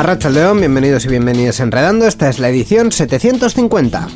Arracha León, bienvenidos y bienvenidas a Enredando. Esta es la edición 750.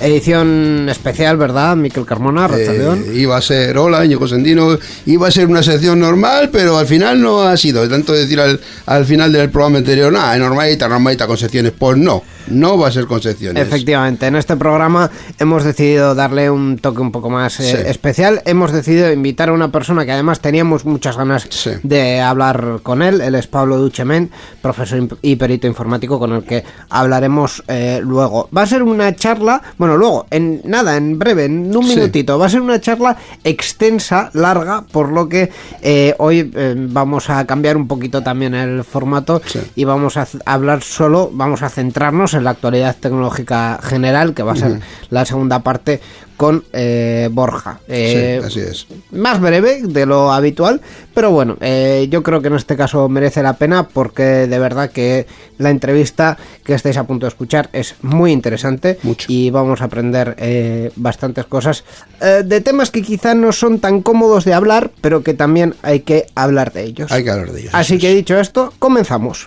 Edición especial, ¿verdad, Miquel Carmona, Racha Eh, iba a ser, hola, Íñigo Sendino, iba a ser una sección normal, pero al final no ha sido. Tanto decir al, al final del programa anterior, nada, normalita, normalita con secciones. Pues no, no va a ser con secciones. Efectivamente, en este programa hemos decidido darle un toque un poco más eh, especial. Hemos decidido invitar a una persona que además teníamos muchas ganas Sí. de hablar con él. Él es Pablo Duchemen, profesor y perito informático, con el que hablaremos eh, luego. Va a ser una charla, bueno, luego, en nada, en breve, en un Sí. minutito, va a ser una charla extensa, larga, por lo que eh, hoy eh, vamos a cambiar un poquito también el formato y vamos a hablar solo, vamos a centrarnos en la actualidad tecnológica general, que va a ser la segunda parte con eh, Borja. Eh, Sí, así es. Más breve de lo habitual, pero bueno, eh, yo creo que en este caso merece la pena porque de verdad que la entrevista que estáis a punto de escuchar es muy interesante Mucho. y vamos a aprender eh, bastantes cosas eh, de temas que quizá no son tan cómodos de hablar, pero que también hay que hablar de ellos. Hay que hablar de ellos. Así que dicho esto, comenzamos.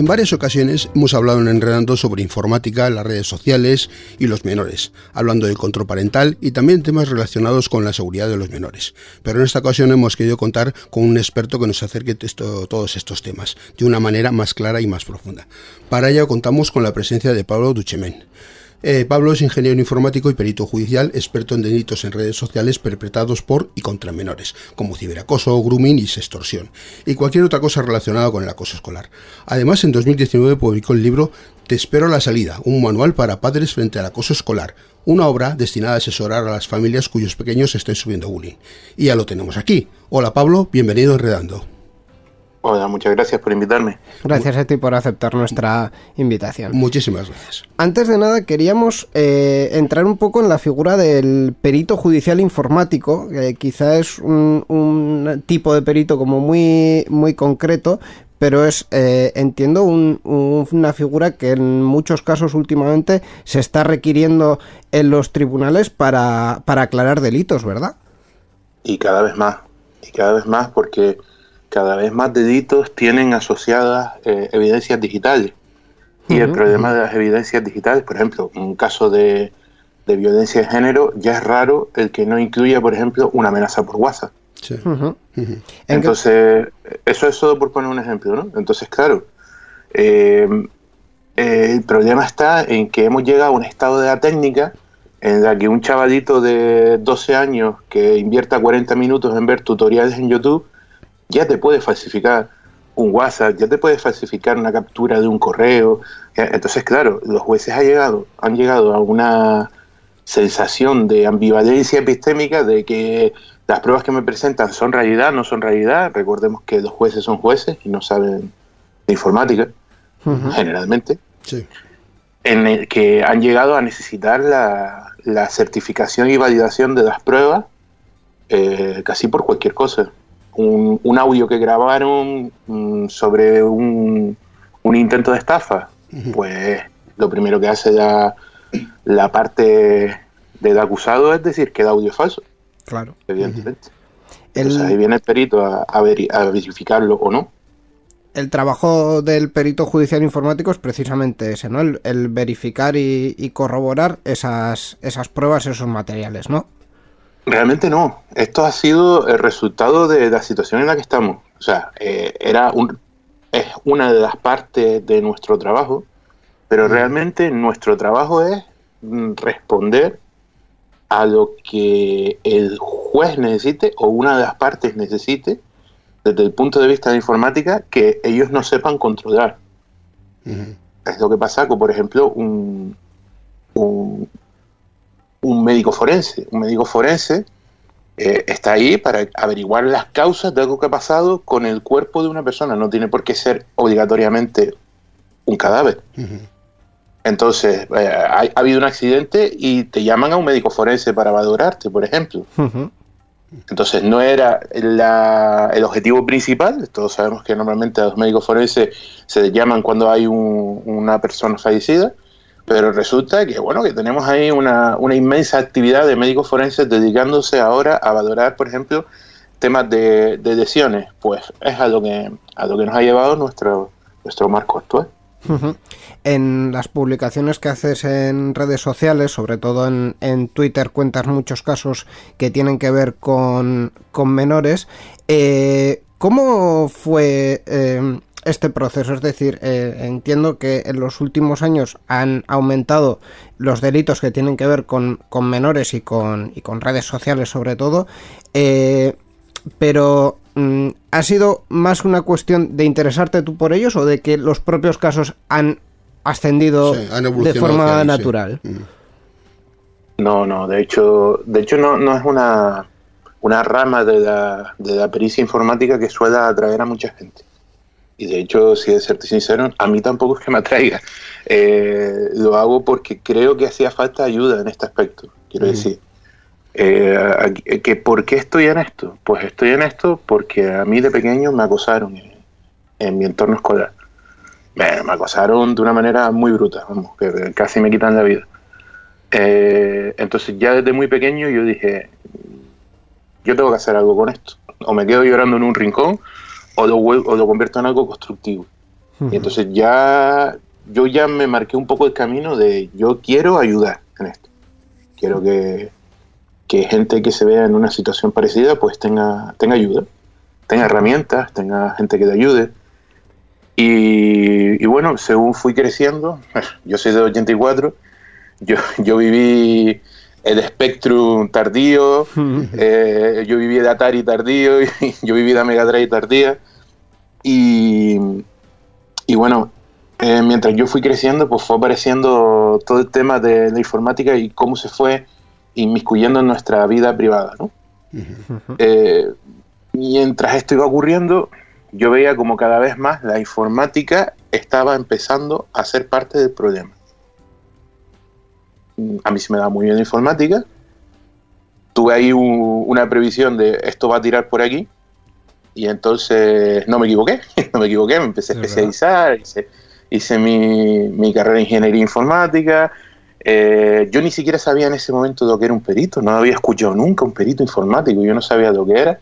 En varias ocasiones hemos hablado en Enredando sobre informática, las redes sociales y los menores, hablando del control parental y también temas relacionados con la seguridad de los menores. Pero en esta ocasión hemos querido contar con un experto que nos acerque todos estos temas de una manera más clara y más profunda. Para ello contamos con la presencia de Pablo Duchemen. Eh, Pablo es ingeniero informático y perito judicial, experto en delitos en redes sociales perpetrados por y contra menores, como ciberacoso, grooming y sextorsión, y cualquier otra cosa relacionada con el acoso escolar. Además, en 2019 publicó el libro Te espero a la salida, un manual para padres frente al acoso escolar, una obra destinada a asesorar a las familias cuyos pequeños estén subiendo bullying. Y ya lo tenemos aquí. Hola Pablo, bienvenido a Enredando. Hola, muchas gracias por invitarme. Gracias a ti por aceptar nuestra invitación. Muchísimas gracias. Antes de nada, queríamos eh, entrar un poco en la figura del perito judicial informático, que quizá es un, un tipo de perito como muy, muy concreto, pero es, eh, entiendo, un- un- una figura que en muchos casos últimamente se está requiriendo en los tribunales para, para aclarar delitos, ¿verdad? Y cada vez más, y cada vez más porque cada vez más delitos tienen asociadas eh, evidencias digitales. Y el problema de las evidencias digitales, por ejemplo, en un caso de, de violencia de género, ya es raro el que no incluya, por ejemplo, una amenaza por WhatsApp. Sí. Ujú. Ujú. ¿En qué- Entonces, eso es solo por poner un ejemplo, ¿no? Entonces, claro, eh, eh, el problema está en que hemos llegado a un estado de la técnica en la que un chavalito de 12 años que invierta 40 minutos en ver tutoriales en YouTube ya te puede falsificar un WhatsApp, ya te puede falsificar una captura de un correo. Entonces, claro, los jueces han llegado, han llegado a una sensación de ambivalencia epistémica de que las pruebas que me presentan son realidad, no son realidad. Recordemos que los jueces son jueces y no saben de informática, generalmente. Sí. En el que han llegado a necesitar la, la certificación y validación de las pruebas eh, casi por cualquier cosa. Un, un audio que grabaron mm, sobre un, un intento de estafa, pues lo primero que hace la, la parte del acusado es decir que el audio es falso, Claro. evidentemente. El- Entonces ahí viene el perito a, a veri- a verificarlo o no. El trabajo del perito judicial informático es precisamente ese, ¿no? El, el verificar y, y corroborar esas, esas pruebas, esos materiales, ¿no? Realmente no. Esto ha sido el resultado de la situación en la que estamos. O sea, eh, era un, es una de las partes de nuestro trabajo, pero realmente nuestro trabajo es mm, responder a lo que el juez necesite o una de las partes necesite desde el punto de vista de informática que ellos no sepan controlar. Es lo que pasa con, por ejemplo, un, un, un médico forense. Un médico forense eh, está ahí para averiguar las causas de algo que ha pasado con el cuerpo de una persona. No tiene por qué ser obligatoriamente un cadáver. Entonces, eh, ha, ha habido un accidente y te llaman a un médico forense para valorarte, por ejemplo. Entonces no era la- el objetivo principal. Todos sabemos que normalmente a los médicos forenses se llaman cuando hay un- una persona fallecida, pero resulta que bueno que tenemos ahí una, una inmensa actividad de médicos forenses dedicándose ahora a valorar, por ejemplo, temas de, de lesiones. Pues es a lo que a lo que nos ha llevado nuestro nuestro marco actual. En las publicaciones que haces en redes sociales, sobre todo en, en Twitter, cuentas muchos casos que tienen que ver con, con menores. Eh, ¿Cómo fue eh, este proceso? Es decir, eh, entiendo que en los últimos años han aumentado los delitos que tienen que ver con, con menores y con, y con redes sociales sobre todo. Eh, pero mm, ¿ha sido más una cuestión de interesarte tú por ellos o de que los propios casos han ascendido Sí, han de forma sí. natural? No, no, de hecho, de hecho no, no es una, una rama de la, de la pericia informática que suele atraer a mucha gente. Y de hecho, si de serte sincero, a mí tampoco es que me atraiga. Eh, lo hago porque creo que hacía falta ayuda en este aspecto, quiero decir. Eh, aquí- que ¿Por qué estoy en esto? Pues estoy en esto porque a mí de pequeño me acosaron en, en mi entorno escolar. Me, me acosaron de una manera muy bruta, vamos, que que casi me quitan la vida. Eh, entonces ya desde muy pequeño yo dije, yo tengo que hacer algo con esto. O me quedo llorando en un rincón o lo, o lo convierto en algo constructivo. Y entonces ya yo ya me marqué un poco el camino de yo quiero ayudar en esto. Quiero que, que gente que se vea en una situación parecida pues tenga, tenga ayuda, tenga herramientas, tenga gente que te ayude. Y, y bueno, según fui creciendo, yo soy de 84, yo, yo viví el Spectrum tardío, eh, yo viví el Atari tardío, y yo viví la Mega Drive tardía. Y, y bueno, eh, mientras yo fui creciendo, pues fue apareciendo todo el tema de la informática y cómo se fue inmiscuyendo en nuestra vida privada, ¿no? Eh, mientras esto iba ocurriendo, yo veía como cada vez más la informática estaba empezando a ser parte del problema. A mí se me da muy bien la informática. Tuve ahí un- una previsión de esto va a tirar por aquí. Y entonces no me equivoqué, no me equivoqué, me empecé a especializar, hice, hice mi, mi carrera de ingeniería informática. Eh, yo ni siquiera sabía en ese momento lo que era un perito, no había escuchado nunca un perito informático, yo no sabía lo que era,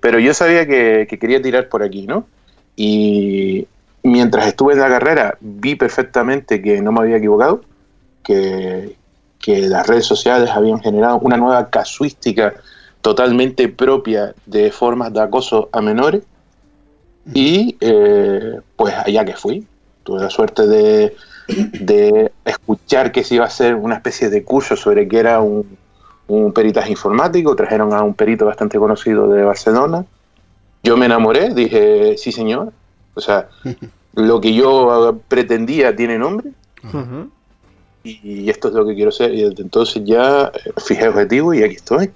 pero yo sabía que, que quería tirar por aquí, ¿no? Y mientras estuve en la carrera vi perfectamente que no me había equivocado, que, que las redes sociales habían generado una nueva casuística totalmente propia de formas de acoso a menores y eh, pues allá que fui. Tuve la suerte de, de escuchar que se iba a hacer una especie de curso sobre qué era un, un peritaje informático, trajeron a un perito bastante conocido de Barcelona. Yo me enamoré, dije, sí señor, o sea, lo que yo pretendía tiene nombre Ujú. Y esto es lo que quiero hacer. Y desde entonces ya eh, fijé objetivo y aquí estoy.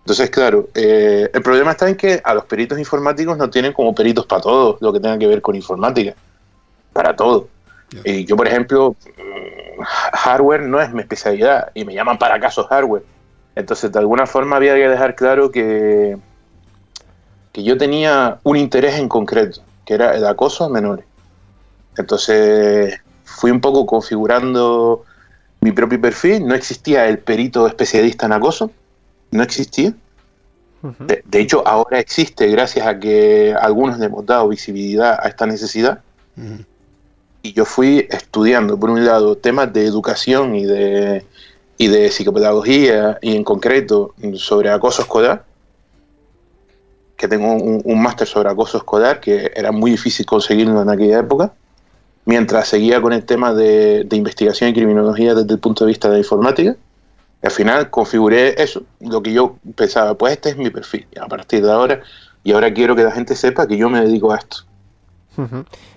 Entonces, claro, eh, el problema está en que a los peritos informáticos no tienen como peritos para todo lo que tenga que ver con informática. Para todo. Y yo, por ejemplo, mm, hardware no es mi especialidad y me llaman para casos hardware. Entonces, de alguna forma había que dejar claro que, que yo tenía un interés en concreto, que era el acoso a menores. Entonces, fui un poco configurando mi propio perfil. No existía el perito especialista en acoso, no existía. De, de hecho, ahora existe gracias a que algunos le hemos dado visibilidad a esta necesidad. Y yo fui estudiando, por un lado, temas de educación y de, y de psicopedagogía, y en concreto sobre acoso escolar, que tengo un, un máster sobre acoso escolar, que era muy difícil conseguirlo en aquella época, mientras seguía con el tema de, investigación y criminología desde el punto de vista de informática. Al final configuré eso, lo que yo pensaba, pues este es mi perfil, a partir de ahora, y ahora quiero que la gente sepa que yo me dedico a esto.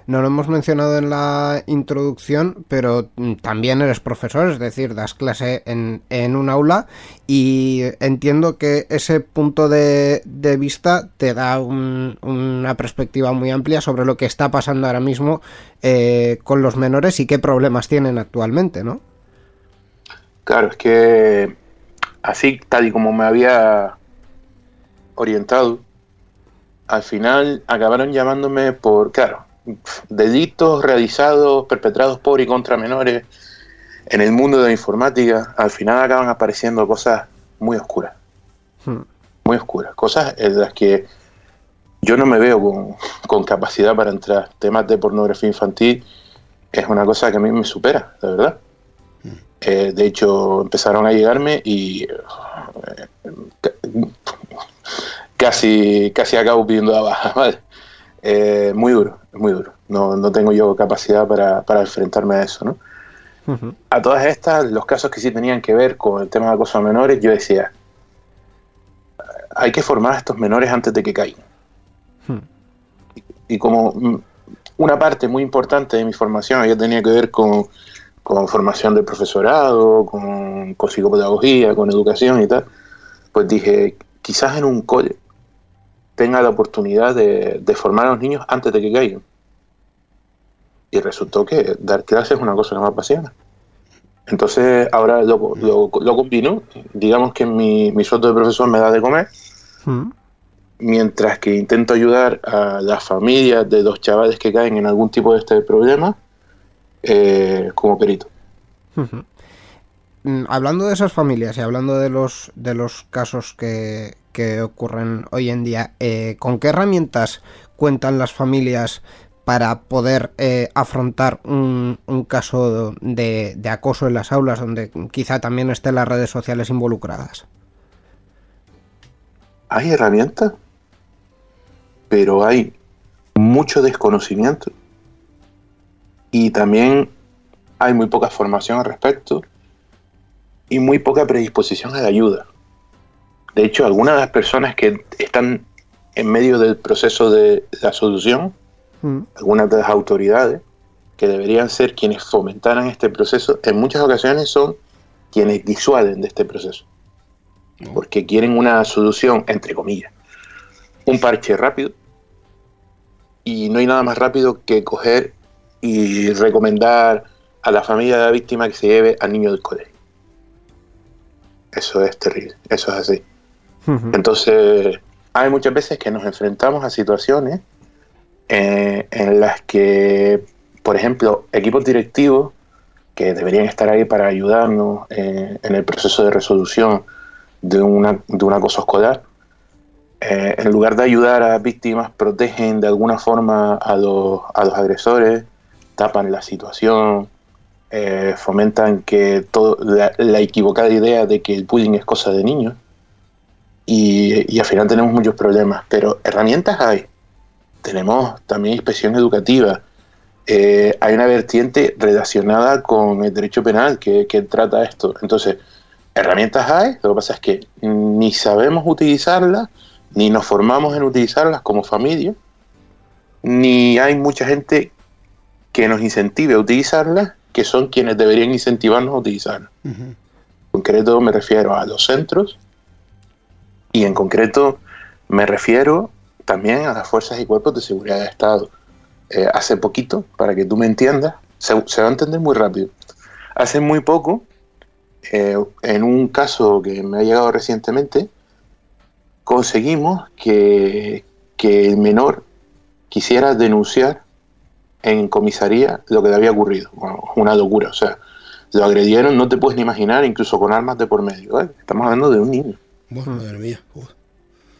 No lo hemos mencionado en la introducción, pero mm, también eres profesor, es decir, das clase en, en un aula y entiendo que ese punto de, de vista te da un- una perspectiva muy amplia sobre lo que está pasando ahora mismo eh, con los menores y qué problemas tienen actualmente, ¿no? Claro, es que así, tal y como me había orientado, al final acabaron llamándome por, claro, delitos realizados, perpetrados por y contra menores en el mundo de la informática, al final acaban apareciendo cosas muy oscuras, Hmm. muy oscuras, cosas en las que yo no me veo con, con capacidad para entrar. Temas de pornografía infantil es una cosa que a mí me supera, de verdad. Eh, de hecho, empezaron a llegarme y eh, casi, casi acabo pidiendo la baja. ¿vale? Eh, muy duro, muy duro. No, no tengo yo capacidad para, para enfrentarme a eso. ¿no? Ujú. A todas estas, los casos que sí tenían que ver con el tema de acoso a menores, yo decía, hay que formar a estos menores antes de que caigan. Hmm. Y como una parte muy importante de mi formación había tenido que ver con, con formación del profesorado, con, con psicopedagogía, con educación y tal, pues dije, quizás en un cole tenga la oportunidad de, de formar a los niños antes de que caigan. Y resultó que dar clases es una cosa que me apasiona. Entonces ahora lo, lo, lo combino, digamos que mi, mi sueldo de profesor me da de comer, Hmm. mientras que intento ayudar a las familias de los chavales que caen en algún tipo de este problema eh, como perito. Ujú. Mm, Hablando de esas familias y hablando de los de los casos que, que ocurren hoy en día, eh, ¿con qué herramientas cuentan las familias para poder eh, afrontar un, caso de, de acoso en las aulas donde quizá también estén las redes sociales involucradas? Hay herramientas, pero hay mucho desconocimiento y también hay muy poca formación al respecto y muy poca predisposición a la ayuda. De hecho, algunas de las personas que están en medio del proceso de la solución, Mm, algunas de las autoridades que deberían ser quienes fomentaran este proceso, en muchas ocasiones son quienes disuaden de este proceso. Porque quieren una solución, entre comillas, un parche rápido. Y no hay nada más rápido que coger y recomendar a la familia de la víctima que se lleve al niño del colegio. Eso es terrible, eso es así. Entonces, hay muchas veces que nos enfrentamos a situaciones eh, en las que, por ejemplo, equipos directivos que deberían estar ahí para ayudarnos eh, en el proceso de resolución de, una, de un acoso escolar, eh, en lugar de ayudar a víctimas, protegen de alguna forma a los, a los agresores, tapan la situación, fomentan que todo, la, la equivocada idea de que el bullying es cosa de niños y, y al final tenemos muchos problemas, pero herramientas hay. Tenemos también inspección educativa. Eh, hay una vertiente relacionada con el derecho penal que, que trata esto. Entonces, herramientas hay, lo que pasa es que ni sabemos utilizarlas, ni nos formamos en utilizarlas como familia, ni hay mucha gente que nos incentive a utilizarlas que son quienes deberían incentivarnos a utilizarlo. En concreto me refiero a los centros y en concreto me refiero también a las fuerzas y cuerpos de seguridad de Estado. Eh, hace poquito, para que tú me entiendas, se, va a entender muy rápido. Hace muy poco, eh, en un caso que me ha llegado recientemente, conseguimos que, que el menor quisiera denunciar en comisaría lo que le había ocurrido. Una locura, o sea, lo agredieron, no te puedes ni imaginar, incluso con armas de por medio. ¿eh? Estamos hablando de un niño. Bueno, madre mía. Uf.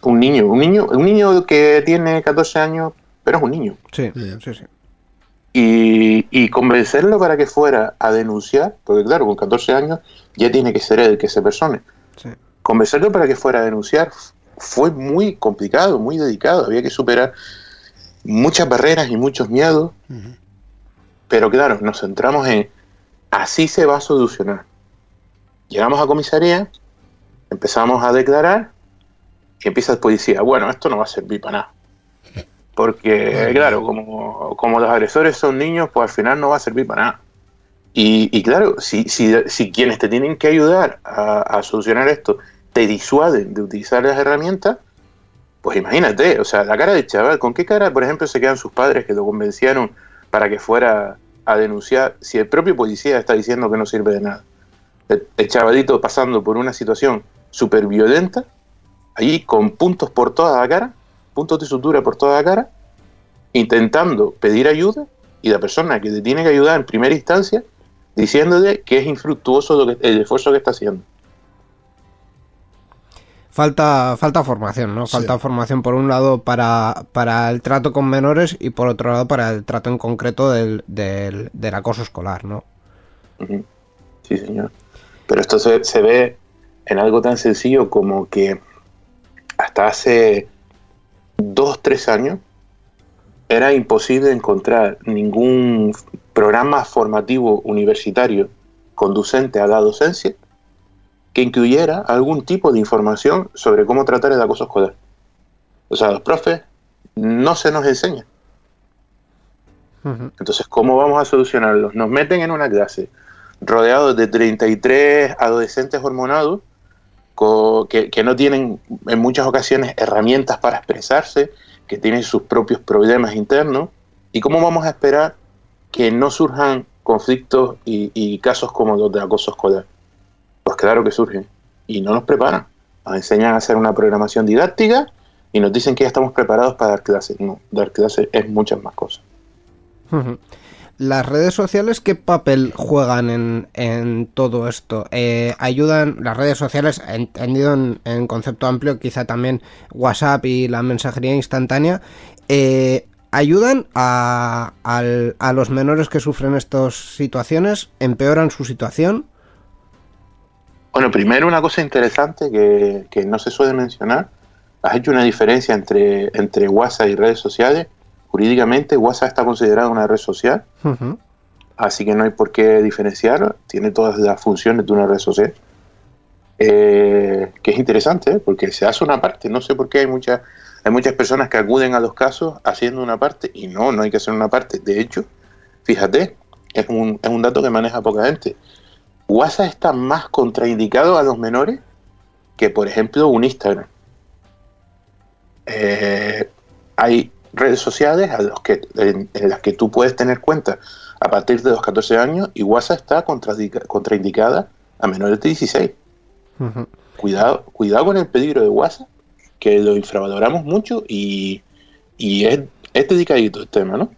Un niño, un niño, un niño que tiene 14 años, pero es un niño. Sí, sí, sí. Y, y convencerlo para que fuera a denunciar, porque claro, con 14 años ya tiene que ser el que se persone. sí. Convencerlo para que fuera a denunciar fue muy complicado, muy dedicado. Había que superar muchas barreras y muchos miedos. Pero claro, nos centramos en así se va a solucionar. Llegamos a comisaría, empezamos a declarar y empieza el policía. Bueno, esto no va a servir para nada. Porque, claro, como, como los agresores son niños, pues al final no va a servir para nada. Y, y claro, si, si, si quienes te tienen que ayudar a, a solucionar esto te disuaden de utilizar las herramientas, pues imagínate, o sea, la cara del chaval, ¿con qué cara, por ejemplo, se quedan sus padres que lo convencieron para que fuera a denunciar si el propio policía está diciendo que no sirve de nada? El, el chavalito pasando por una situación súper violenta, allí con puntos por toda la cara, puntos de sutura por toda la cara, intentando pedir ayuda y la persona que te tiene que ayudar en primera instancia diciéndole que es infructuoso lo que- el esfuerzo que está haciendo. Falta, falta formación, ¿no? Sí. Falta formación por un lado para, para el trato con menores y por otro lado para el trato en concreto del, del, del acoso escolar, ¿no? Sí, señor. Pero esto se, se ve en algo tan sencillo como que hasta hace dos, tres años era imposible encontrar ningún programa formativo universitario conducente a la docencia que incluyera algún tipo de información sobre cómo tratar el acoso escolar. O sea, los profes no se nos enseña. Ujú. Entonces, ¿cómo vamos a solucionarlos? Nos meten en una clase rodeados de 33 adolescentes hormonados que, no tienen en muchas ocasiones herramientas para expresarse, que tienen sus propios problemas internos. ¿Y cómo vamos a esperar que no surjan conflictos y, y casos como los de acoso escolar? Pues claro que surgen y no nos preparan. Nos enseñan a hacer una programación didáctica y nos dicen que ya estamos preparados para dar clases. No, dar clases es muchas más cosas. ¿Las redes sociales qué papel juegan en, en todo esto? Eh, ¿Ayudan las redes sociales, entendido en, concepto amplio, quizá también WhatsApp y la mensajería instantánea, eh, ayudan a, al- a los menores que sufren estas situaciones? ¿Empeoran su situación? Bueno, primero una cosa interesante que, que no se suele mencionar. Has hecho una diferencia entre, entre WhatsApp y redes sociales. Jurídicamente, WhatsApp está considerada una red social, así que no hay por qué diferenciarlo. Tiene todas las funciones de una red social. Eh, que es interesante, ¿eh? porque se hace una parte. No sé por qué hay, muchas hay muchas personas que acuden a los casos haciendo una parte y no, no hay que hacer una parte. De hecho, fíjate, es un, es un dato que maneja poca gente. WhatsApp está más contraindicado a los menores que, por ejemplo, un Instagram. Eh, hay redes sociales a los que, en, en las que tú puedes tener cuenta a partir de los 14 años y WhatsApp está contraindica- contraindicada a menores de 16. Ujú. Cuidado, cuidado con el peligro de WhatsApp, que lo infravaloramos mucho y, y es, es dedicadito el tema, ¿no?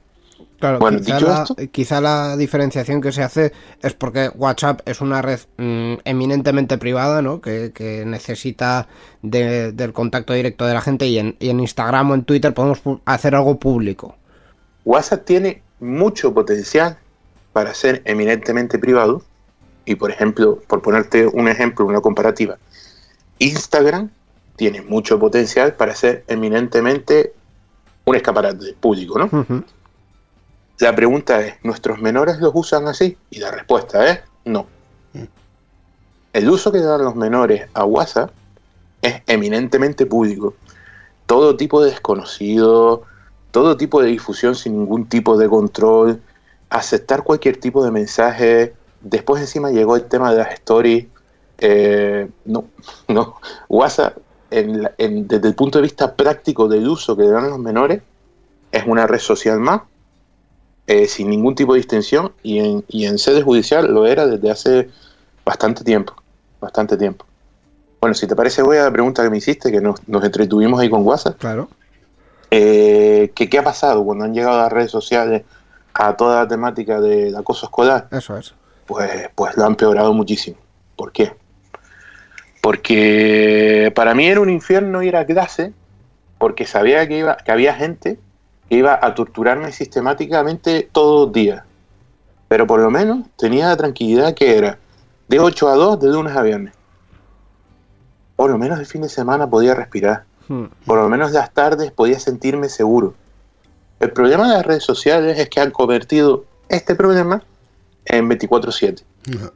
Claro, Bueno, quizá, dicho la, esto- quizá la diferenciación que se hace es porque WhatsApp es una red mm, eminentemente privada, ¿no? Que, que necesita de- del contacto directo de la gente y en, y en Instagram o en Twitter podemos hacer algo público. WhatsApp tiene mucho potencial para ser eminentemente privado. Y por ejemplo, por ponerte un ejemplo, una comparativa, Instagram tiene mucho potencial para ser eminentemente un escaparate público, ¿no? Ujú. La pregunta es, ¿nuestros menores los usan así? Y la respuesta es no. El uso que dan los menores a WhatsApp es eminentemente público. Todo tipo de desconocido, todo tipo de difusión sin ningún tipo de control. aceptar cualquier tipo de mensaje. Después encima llegó el tema de las stories. Eh, no, no. WhatsApp, en en, desde el punto de vista práctico del uso que le dan los menores, es una red social más, eh, sin ningún tipo de distinción, y en, y en sede judicial lo era desde hace bastante tiempo. Bastante tiempo. Bueno, si te parece, voy a la pregunta que me hiciste, que nos, nos entretuvimos ahí con WhatsApp. Claro. Eh, que, ¿Qué ha pasado cuando han llegado las redes sociales a toda la temática del acoso escolar? Eso es. Pues, pues lo ha empeorado muchísimo. ¿Por qué? Porque para mí era un infierno ir a clase porque sabía que, iba, que había gente que iba a torturarme sistemáticamente todos los días. Pero por lo menos tenía la tranquilidad que era de 8 a 2 de lunes a viernes. Por lo menos el fin de semana podía respirar. Hmm. Por lo menos las tardes podía sentirme seguro. El problema de las redes sociales es que han convertido este problema en 24/7. No,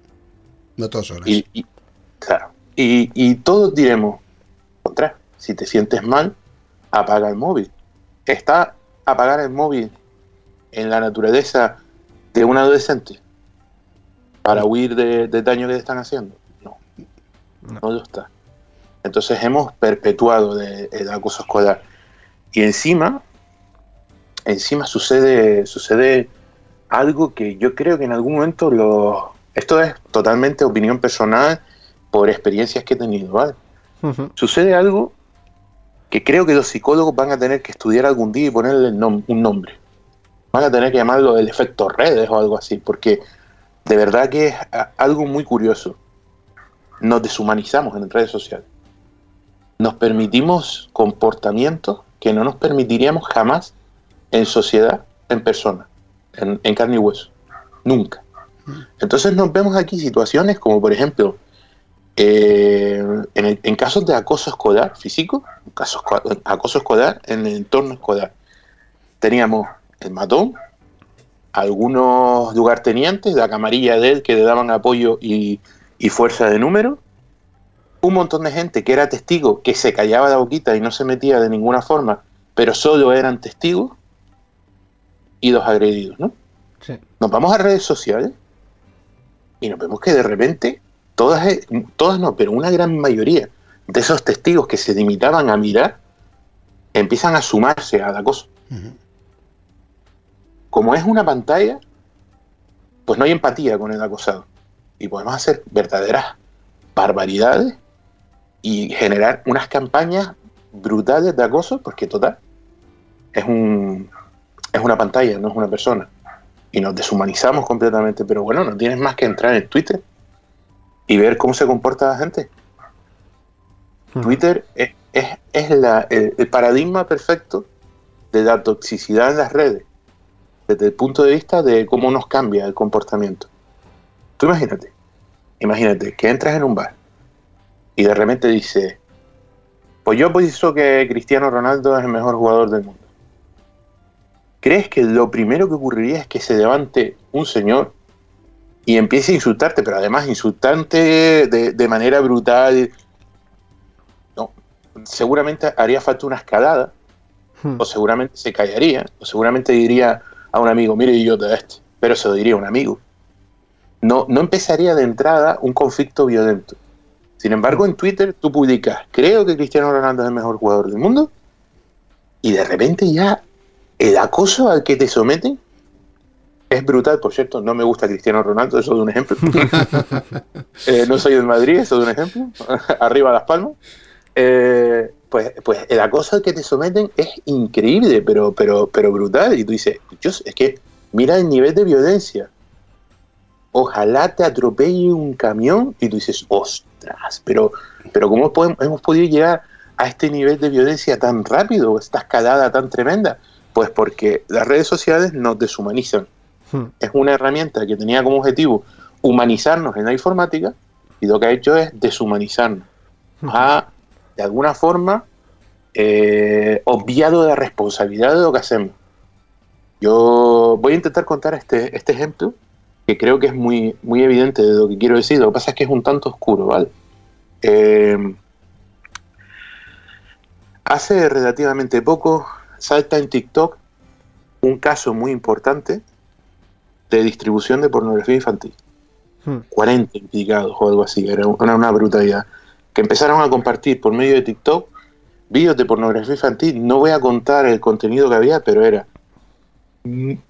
no todas horas. Y, y- claro, y, y todos diremos, contra, si te sientes mal, apaga el móvil. ¿Está apagar el móvil en la naturaleza de un adolescente para huir de- del daño que le están haciendo? No, no lo está. Entonces hemos perpetuado de- el acoso escolar. Y encima, encima sucede, sucede algo que yo creo que en algún momento lo... Esto es totalmente opinión personal por experiencias que he tenido, ¿vale? Ujú. Sucede algo que creo que los psicólogos van a tener que estudiar algún día y ponerle nom- un nombre. Van a tener que llamarlo el efecto redes o algo así, porque de verdad que es algo muy curioso. Nos deshumanizamos en redes sociales. Nos permitimos comportamientos que no nos permitiríamos jamás en sociedad, en persona, en, en carne y hueso. Nunca. Entonces nos vemos aquí situaciones como, por ejemplo, eh, en, el- en casos de acoso escolar físico, casos, acoso escolar en el entorno escolar, teníamos el matón, algunos lugartenientes, la camarilla de él que le daban apoyo y, y fuerza de número, un montón de gente que era testigo, que se callaba la boquita y no se metía de ninguna forma, pero solo eran testigos, y los agredidos, ¿no? Sí. Nos vamos a redes sociales y nos vemos que de repente todas, eh, todas no, pero una gran mayoría de esos testigos que se limitaban a mirar empiezan a sumarse al acoso. Ujú. Como es una pantalla, pues no hay empatía con el acosado. Y podemos hacer verdaderas barbaridades y generar unas campañas brutales de acoso, porque total, es un es una pantalla, no es una persona. Y nos deshumanizamos completamente, pero bueno, no tienes más que entrar en Twitter y ver cómo se comporta la gente. Twitter es, es, es la- el, el paradigma perfecto de la toxicidad en las redes, desde el punto de vista de cómo nos cambia el comportamiento. Tú imagínate, imagínate que entras en un bar y de repente dices, pues yo pienso que Cristiano Ronaldo es el mejor jugador del mundo. ¿Crees que lo primero que ocurriría es que se levante un señor y empiece a insultarte, pero además insultante de, de manera brutal? No, seguramente haría falta una escalada, Hmm. o seguramente se callaría, o seguramente diría a un amigo, mire yo de este, pero se lo diría a un amigo. No, no empezaría de entrada un conflicto violento. Sin embargo, en Twitter tú publicas, creo que Cristiano Ronaldo es el mejor jugador del mundo, y de repente ya el acoso al que te someten es brutal, por cierto, no me gusta Cristiano Ronaldo, eso es un ejemplo. Eh, no soy del Madrid, eso es un ejemplo. Arriba Las Palmas. Eh, pues, pues el acoso que te someten es increíble, pero, pero, pero brutal. Y tú dices, Dios, es que mira el nivel de violencia. Ojalá te atropelle un camión y tú dices, ostras, pero, pero ¿cómo podemos- hemos podido llegar a este nivel de violencia tan rápido, esta escalada tan tremenda? Pues porque las redes sociales nos deshumanizan. Hmm. Es una herramienta que tenía como objetivo humanizarnos en la informática y lo que ha hecho es deshumanizarnos. Nos ha, de alguna forma, eh, obviado la responsabilidad de lo que hacemos. Yo voy a intentar contar este, este ejemplo que creo que es muy, muy evidente de lo que quiero decir. Lo que pasa es que es un tanto oscuro, ¿vale? Eh, hace relativamente poco salta en TikTok un caso muy importante de distribución de pornografía infantil. Hmm. 40 implicados o algo así, era una, una brutalidad. Que empezaron a compartir por medio de TikTok vídeos de pornografía infantil. No voy a contar el contenido que había, pero era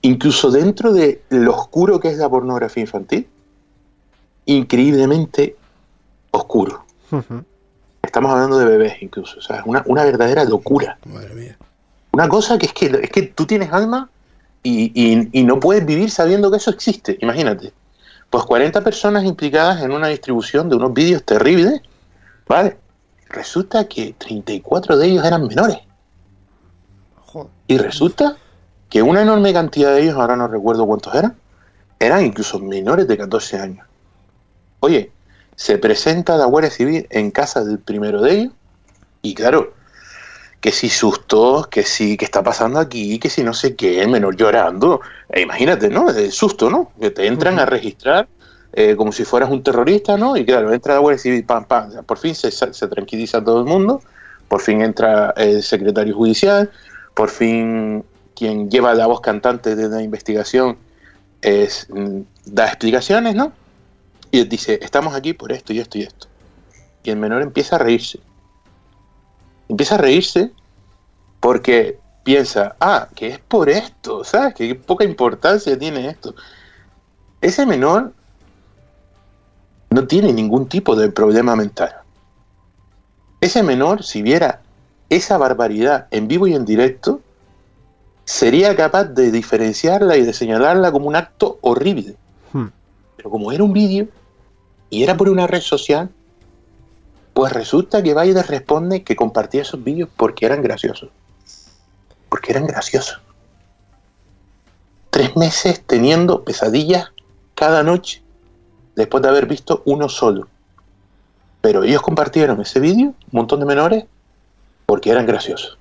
incluso dentro de lo oscuro que es la pornografía infantil, increíblemente oscuro. Estamos hablando de bebés incluso, o sea, es una, una verdadera locura. Madre mía. Una cosa que es que, es que tú tienes alma y, y- y no puedes vivir sabiendo que eso existe, imagínate. Pues 40 personas implicadas en una distribución de unos vídeos terribles, ¿vale? Resulta que 34 de ellos eran menores. Joder. Y resulta que una enorme cantidad de ellos, ahora no recuerdo cuántos eran, eran incluso menores de 14 años. Oye, se presenta la Guardia Civil en casa del primero de ellos y claro, que si sustos, que si, que está pasando aquí, que si no sé qué, el menor llorando. E imagínate, ¿no? El susto, ¿no? Que te entran a registrar eh, como si fueras un terrorista, ¿no? Y claro, entra la Guardia Civil, pam, pam. O sea, por fin se, se tranquiliza todo el mundo, por fin entra el secretario judicial, por fin quien lleva la voz cantante de la investigación es, mm, da explicaciones, ¿no? Y dice, estamos aquí por esto y esto y esto. Y el menor empieza a reírse. Empieza a reírse porque piensa, ah, que es por esto, ¿sabes? Que poca importancia tiene esto. Ese menor no tiene ningún tipo de problema mental. Ese menor, si viera esa barbaridad en vivo y en directo, sería capaz de diferenciarla y de señalarla como un acto horrible. Hmm. Pero como era un vídeo y era por una red social, pues resulta que le responde que compartía esos vídeos porque eran graciosos. Porque eran graciosos. Tres meses teniendo pesadillas cada noche después de haber visto uno solo. Pero ellos compartieron ese vídeo, un montón de menores, porque eran graciosos.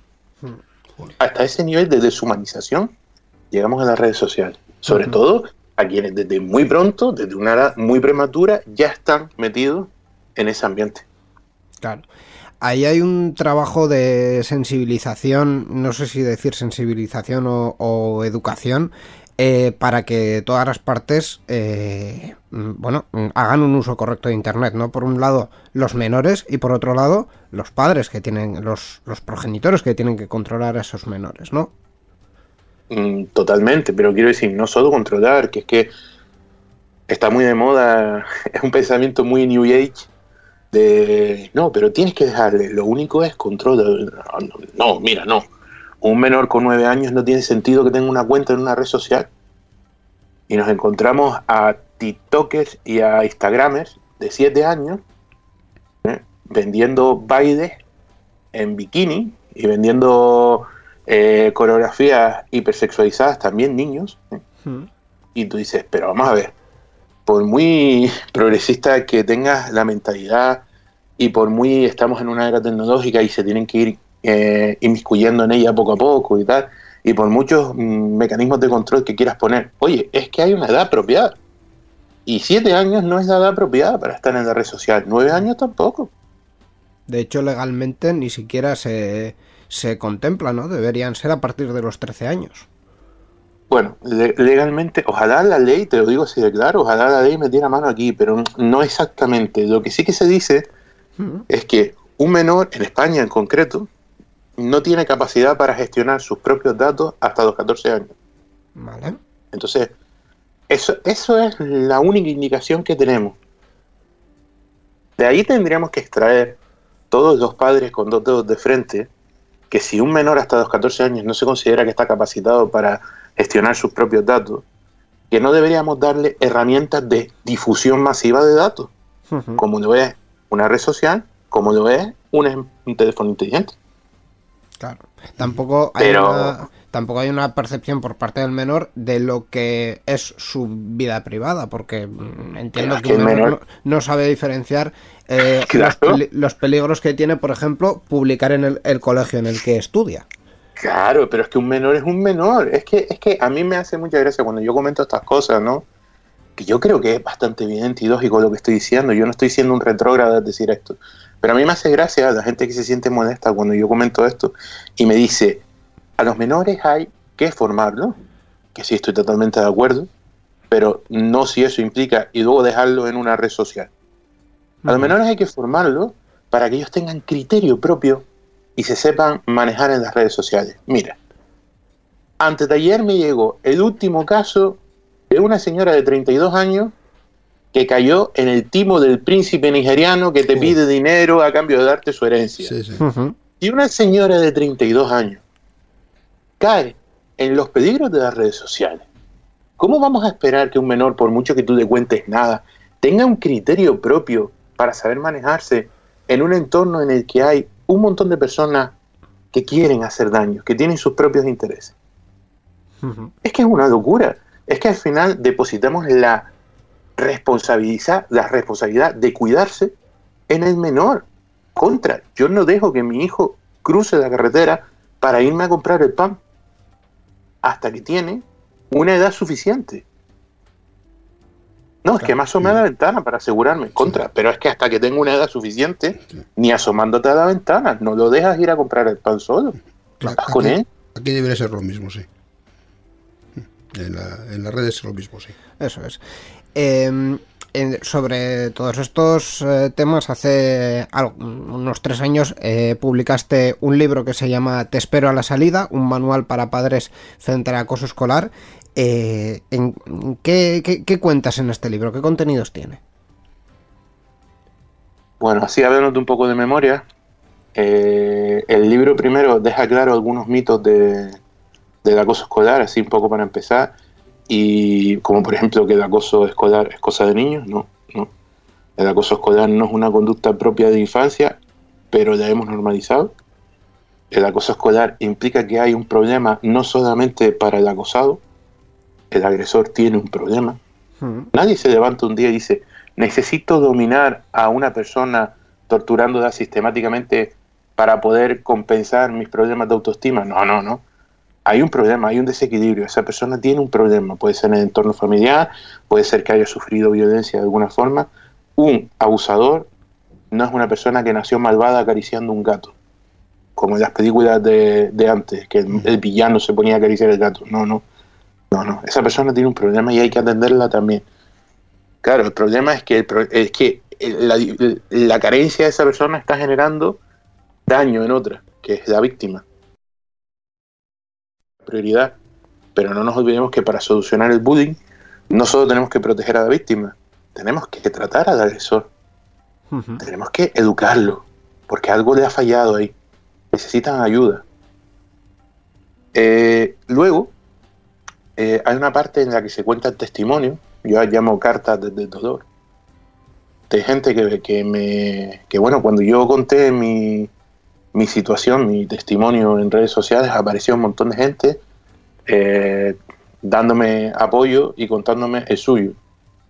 Hasta ese nivel de deshumanización llegamos a las redes sociales. Sobre todo a quienes desde muy pronto, desde una edad muy prematura, ya están metidos en ese ambiente. Claro. Ahí hay un trabajo de sensibilización, no sé si decir sensibilización o, educación, eh, para que todas las partes, eh, mm, bueno, mm, hagan un uso correcto de Internet, ¿no? Por un lado, los menores y por otro lado, los padres que tienen, los, los progenitores que tienen que controlar a esos menores, ¿no? Mm, Totalmente, pero quiero decir, no solo controlar, que es que está muy de moda, es un pensamiento muy New Age de, no, pero tienes que dejarle, lo único es control. No, no, mira, no. Un menor con nueve años no tiene sentido que tenga una cuenta en una red social. Y nos encontramos a TikTokers y a Instagramers de siete años ¿eh? vendiendo bailes en bikini y vendiendo eh, coreografías hipersexualizadas también niños. ¿eh? Mm. Y tú dices, pero vamos a ver, por muy progresista que tengas la mentalidad y por muy estamos en una era tecnológica y se tienen que ir eh, inmiscuyendo en ella poco a poco y tal, y por muchos mm, mecanismos de control que quieras poner, oye, es que hay una edad apropiada. Y siete años no es la edad apropiada para estar en la red social, nueve años tampoco. De hecho, legalmente ni siquiera se, se contempla, ¿no? Deberían ser a partir de los 13 años. Bueno, le- legalmente, ojalá la ley, te lo digo así de claro, ojalá la ley metiera mano aquí, pero no exactamente. Lo que sí que se dice es que un menor, en España en concreto, no tiene capacidad para gestionar sus propios datos hasta los 14 años. Vale. Entonces, eso, eso es la única indicación que tenemos. De ahí tendríamos que extraer todos los padres con dos dedos de frente que si un menor hasta los 14 años no se considera que está capacitado para gestionar sus propios datos, que no deberíamos darle herramientas de difusión masiva de datos, como lo es una red social, como lo es un, un teléfono inteligente. Claro. Tampoco hay, Pero- una, tampoco hay una percepción por parte del menor de lo que es su vida privada, porque mm, entiendo que que el menor menor- no, no sabe diferenciar eh, Claro. los, los peligros que tiene, por ejemplo, publicar en el, el colegio en el que estudia. Claro, pero es que un menor es un menor. Es que, es que a mí me hace mucha gracia cuando yo comento estas cosas, ¿no? Que yo creo que es bastante evidente y lógico lo que estoy diciendo. Yo no estoy siendo un retrógrado al decir esto. Pero a mí me hace gracia la gente que se siente molesta cuando yo comento esto y me dice, a los menores hay que formarlos, que sí estoy totalmente de acuerdo, pero no si eso implica y luego dejarlo en una red social. A los menores hay que formarlos para que ellos tengan criterio propio y se sepan manejar en las redes sociales. Mira, antes de ayer me llegó el último caso de una señora de 32 años que cayó en el timo del príncipe nigeriano que te pide dinero a cambio de darte su herencia. Sí. Si una señora de 32 años cae en los peligros de las redes sociales, ¿cómo vamos a esperar que un menor, por mucho que tú le cuentes nada, tenga un criterio propio para saber manejarse en un entorno en el que hay un montón de personas que quieren hacer daño, que tienen sus propios intereses? Es que es una locura. Es que al final depositamos la responsabilidad, la responsabilidad de cuidarse en el menor. Contra, yo no dejo que mi hijo cruce la carretera para irme a comprar el pan hasta que tiene una edad suficiente. No, es que me asomé a la ventana para asegurarme. Contra, pero es que hasta que tenga una edad suficiente, ni asomándote a la ventana, no lo dejas ir a comprar el pan solo. Estás con Aquí, él. aquí debería ser lo mismo, sí. En, la- en las redes es lo mismo, sí. Eso es. Eh, en- sobre todos estos eh, temas, hace algo- unos tres años eh, publicaste un libro que se llama Te espero a la salida, un manual para padres frente al acoso escolar. Eh, en- ¿qué, qué, qué cuentas en este libro? ¿Qué contenidos tiene? Bueno, así hablando un poco de memoria, eh, el libro primero deja claro algunos mitos de, del acoso escolar, así un poco para empezar, y como por ejemplo que el acoso escolar es cosa de niños, no, no. El acoso escolar no es una conducta propia de infancia, pero la hemos normalizado. El acoso escolar implica que hay un problema no solamente para el acosado, el agresor tiene un problema, Mm, Nadie se levanta un día y dice, necesito dominar a una persona torturándola sistemáticamente para poder compensar mis problemas de autoestima. No, no, no. Hay un problema, hay un desequilibrio. Esa persona tiene un problema. Puede ser en el entorno familiar, puede ser que haya sufrido violencia de alguna forma. Un abusador no es una persona que nació malvada acariciando un gato, como en las películas de, de antes, que el, el villano se ponía a acariciar el gato. No, no. No, no, esa persona tiene un problema y hay que atenderla también. Claro, el problema es que, es que la, la carencia de esa persona está generando daño en otra, que es la víctima. Prioridad. Pero no nos olvidemos que para solucionar el bullying no solo tenemos que proteger a la víctima, tenemos que tratar al agresor, tenemos que educarlo, porque algo le ha fallado ahí. Necesitan ayuda. Eh, luego, eh, hay una parte en la que se cuenta el testimonio, yo las llamo cartas desde el dolor, de gente que, que me. que bueno, cuando yo conté mi, mi situación, mi testimonio en redes sociales, apareció un montón de gente eh, dándome apoyo y contándome el suyo.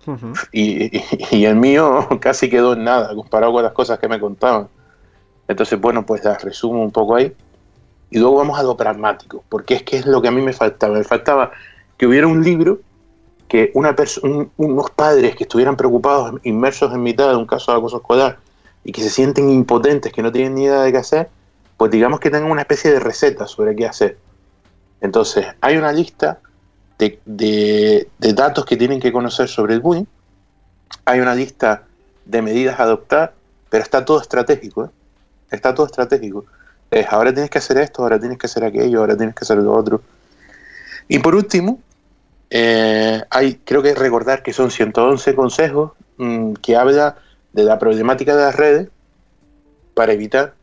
Ujú. Y, y- y el mío casi quedó en nada comparado con las cosas que me contaban. Entonces, bueno, pues las resumo un poco ahí. Y luego vamos a lo pragmático, porque es que es lo que a mí me faltaba. Me faltaba que hubiera un libro que unos padres que estuvieran preocupados, inmersos en mitad de un caso de acoso escolar y que se sienten impotentes, que no tienen ni idea de qué hacer, pues digamos que tengan una especie de receta sobre qué hacer. Entonces, hay una lista de datos que tienen que conocer sobre el bullying, hay una lista de medidas a adoptar, pero está todo estratégico, ¿eh? Está todo estratégico. Es, ahora tienes que hacer esto, ahora tienes que hacer aquello, ahora tienes que hacer lo otro. Y por último, eh, hay, creo que recordar que son 111 consejos mm, que habla de la problemática de las redes para evitar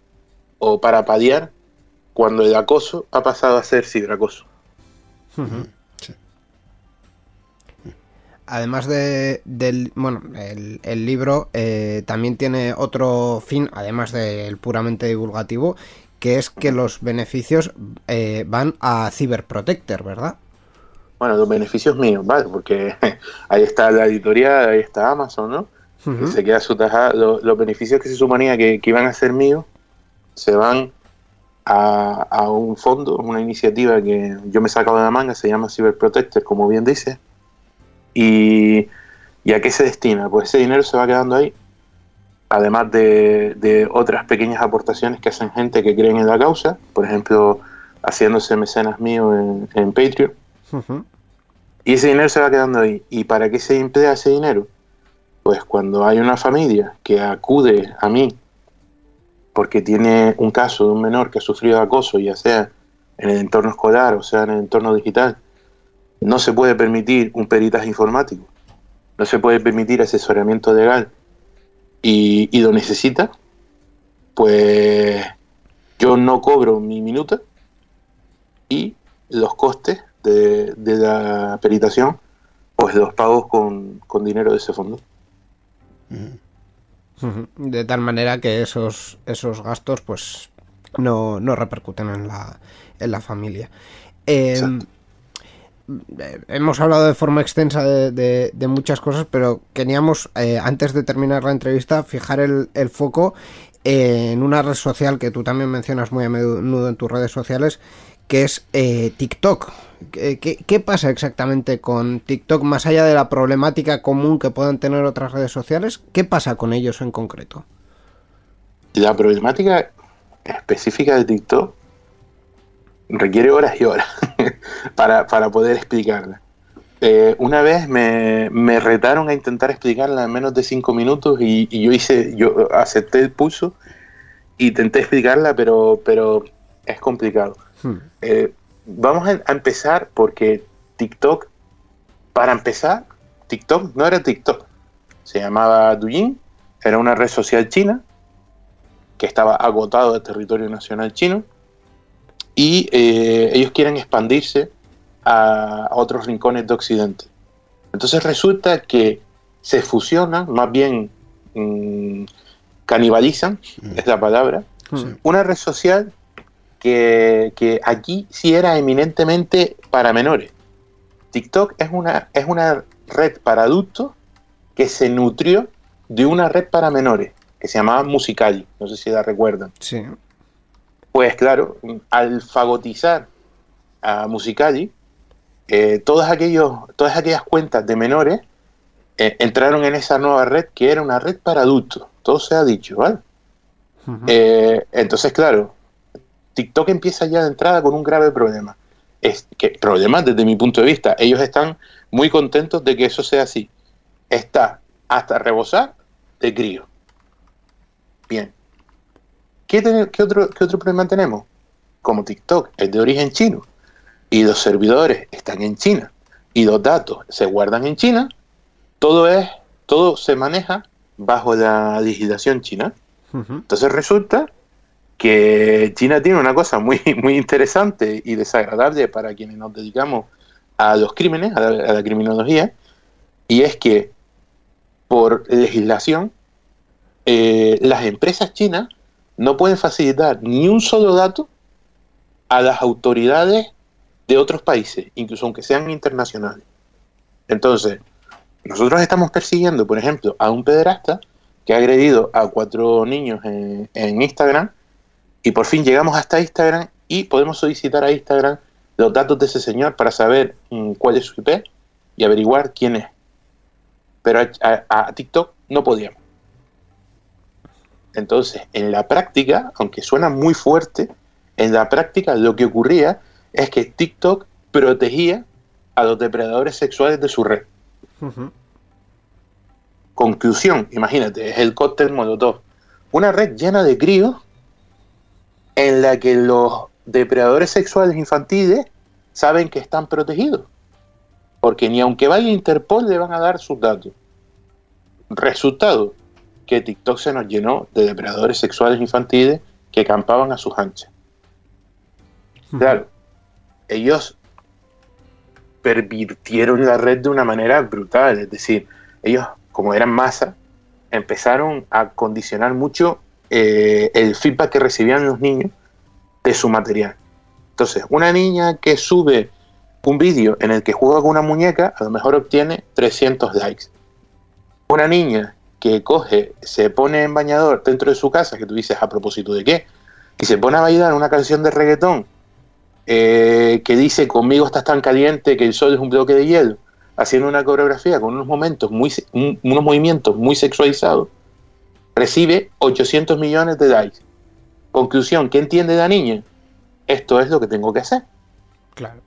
o para paliar cuando el acoso ha pasado a ser ciberacoso. Además de, del, bueno, el, el libro eh, también tiene otro fin, además del puramente divulgativo, que es que los beneficios eh, van a Cyberprotector, ¿verdad? Bueno, los beneficios míos, ¿vale? Porque ahí está la editorial, ahí está Amazon, ¿no? Ujú. Y se queda su tajada. Lo- Los, beneficios que se suponía que, que iban a ser míos se van a, a un fondo, una iniciativa que yo me he sacado de la manga, se llama Cyberprotector, como bien dice. Y, ¿Y a qué se destina? Pues ese dinero se va quedando ahí, además de, de otras pequeñas aportaciones que hacen gente que creen en la causa, por ejemplo, haciéndose mecenas míos en, en Patreon. Y ese dinero se va quedando ahí. ¿Y para qué se emplea ese dinero? Pues cuando hay una familia que acude a mí porque tiene un caso de un menor que ha sufrido acoso, ya sea en el entorno escolar o sea en el entorno digital, no se puede permitir un peritaje informático, no se puede permitir asesoramiento legal y lo necesita, pues yo no cobro mi minuta y los costes de, de la peritación pues los pago con, con dinero de ese fondo. De tal manera que esos, esos gastos pues no, no repercuten en la, en la familia. Exacto. eh, hemos hablado de forma extensa de, de- de muchas cosas, pero queríamos, eh, antes de terminar la entrevista, fijar el, el foco en una red social que tú también mencionas muy a menudo en tus redes sociales, que es eh, TikTok. ¿Qué, pasa exactamente con TikTok, más allá de la problemática común que puedan tener otras redes sociales? ¿Qué pasa con ellos en concreto? La problemática específica de TikTok requiere horas y horas para, para poder explicarla. Eh, una vez me, me retaron a intentar explicarla en menos de cinco minutos y, y yo hice, yo acepté el pulso, intenté explicarla, pero, pero es complicado. Hmm. Eh, vamos a, a empezar porque TikTok, para empezar, TikTok no era TikTok, se llamaba Douyin, era una red social china que estaba agotado del territorio nacional chino y eh, ellos quieren expandirse a, a otros rincones de Occidente. Entonces resulta que se fusionan, más bien mm, canibalizan, es la palabra, una red social que, que aquí sí era eminentemente para menores. TikTok es una, es una red para adultos que se nutrió de una red para menores que se llamaba Musicali, no sé si la recuerdan. Sí. Pues claro, al fagotizar a Musicali, eh, todas, aquellos, todas aquellas cuentas de menores eh, entraron en esa nueva red que era una red para adultos. Todo se ha dicho, ¿vale? Eh, entonces, claro, TikTok empieza ya de entrada con un grave problema. Es que, problema desde mi punto de vista, ellos están muy contentos de que eso sea así. Está hasta rebosar de crío. Bien. ¿Qué, ten- qué otro, ¿Qué otro problema tenemos? Como TikTok es de origen chino y los servidores están en China y los datos se guardan en China, todo es, todo se maneja bajo la legislación china. Entonces resulta que China tiene una cosa muy, muy interesante y desagradable para quienes nos dedicamos a los crímenes, a la, criminología, y es que por legislación eh, las empresas chinas no pueden facilitar ni un solo dato a las autoridades de otros países, incluso aunque sean internacionales. Entonces, nosotros estamos persiguiendo, por ejemplo, a un pederasta que ha agredido a cuatro niños en Instagram y por fin llegamos hasta Instagram y podemos solicitar a Instagram los datos de ese señor para saber mm, cuál es su IP y averiguar quién es. Pero a, a- a TikTok no podíamos. Entonces, en la práctica, aunque suena muy fuerte, en la práctica lo que ocurría es que TikTok protegía a los depredadores sexuales de su red. Conclusión, imagínate, es el cóctel Molotov. Una red llena de críos en la que los depredadores sexuales infantiles saben que están protegidos. Porque ni aunque vaya Interpol le van a dar sus datos. Resultado, que TikTok se nos llenó de depredadores sexuales infantiles que campaban a sus anchas. Claro, ellos pervirtieron la red de una manera brutal, es decir, ellos, como eran masa, empezaron a condicionar mucho eh, el feedback que recibían los niños de su material. Entonces, una niña que sube un vídeo en el que juega con una muñeca, a lo mejor obtiene 300 likes. Una niña que coge, se pone en bañador dentro de su casa, que tú dices, ¿a propósito de qué? Y se pone a bailar una canción de reggaetón eh, que dice, conmigo estás tan caliente que el sol es un bloque de hielo, haciendo una coreografía con unos momentos muy, unos movimientos muy sexualizados, recibe 800 millones de likes. Conclusión, ¿qué entiende la niña? Esto es lo que tengo que hacer. Claro.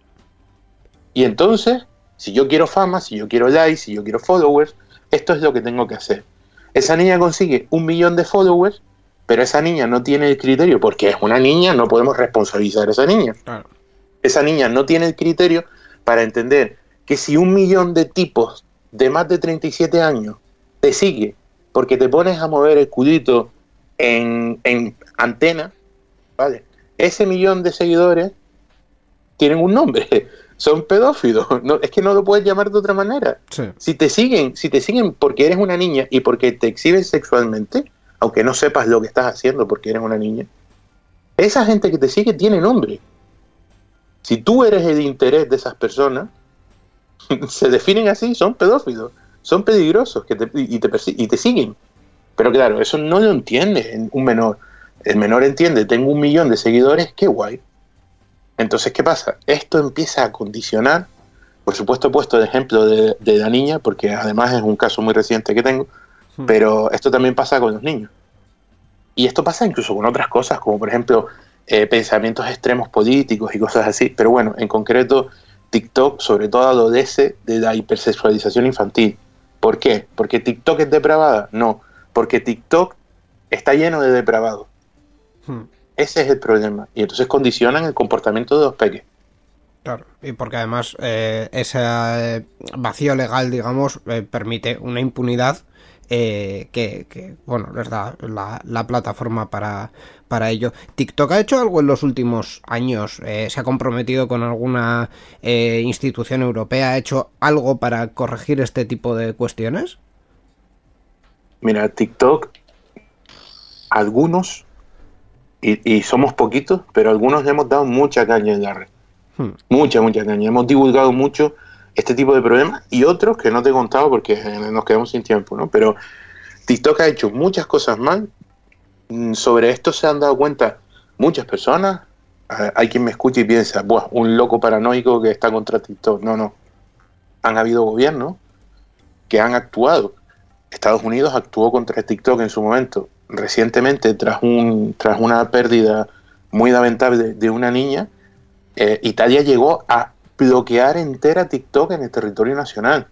Y entonces Si yo quiero fama, si yo quiero likes, si yo quiero followers, esto es lo que tengo que hacer. Esa niña consigue un millón de followers, pero esa niña no tiene el criterio, porque es una niña, no podemos responsabilizar a esa niña. Esa niña no tiene el criterio para entender que si un millón de tipos de más de 37 años te sigue porque te pones a mover el cudito en, en antena, ¿vale? Ese millón de seguidores tienen un nombre, son pedófilos. No, es que no lo puedes llamar de otra manera. Si te siguen, si te siguen porque eres una niña y porque te exhibes sexualmente, aunque no sepas lo que estás haciendo porque eres una niña, esa gente que te sigue tiene nombre. Si tú eres el interés de esas personas, se definen así, son pedófilos, son peligrosos que te, y, te, y te siguen. Pero claro, eso no lo entiende un menor. El menor entiende, tengo un millón de seguidores, qué guay. Entonces, ¿qué pasa? Esto empieza a condicionar, por supuesto he puesto de ejemplo de, la niña, porque además es un caso muy reciente que tengo, hmm. pero esto también pasa con los niños. Y esto pasa incluso con otras cosas, como por ejemplo eh, pensamientos extremos políticos y cosas así. Pero bueno, en concreto, TikTok sobre todo adolece de la hipersexualización infantil. ¿Por qué? ¿Porque TikTok es depravada? No, porque TikTok está lleno de depravados. Hmm. Ese es el problema. Y entonces condicionan el comportamiento de los peques. Claro, y porque además eh, ese eh, vacío legal, digamos, eh, permite una impunidad que, bueno, les da la, plataforma para, para ello. ¿TikTok ha hecho algo en los últimos años? ¿Se ha comprometido con alguna institución europea? ¿Ha hecho algo para corregir este tipo de cuestiones? Mira, TikTok, algunos y, somos poquitos, pero algunos le hemos dado mucha caña en la red. Hmm. Mucha, mucha. Hemos divulgado mucho este tipo de problemas y otros que no te he contado porque nos quedamos sin tiempo, ¿no? Pero TikTok ha hecho muchas cosas mal. Mm, sobre esto se han dado cuenta muchas personas. Hay quien me escucha y piensa, Buah, un loco paranoico que está contra TikTok. No, no. Han habido gobiernos que han actuado. Estados Unidos actuó contra TikTok en su momento recientemente, tras, un, tras una pérdida muy lamentable de una niña, eh, Italia llegó a bloquear entera TikTok en el territorio nacional.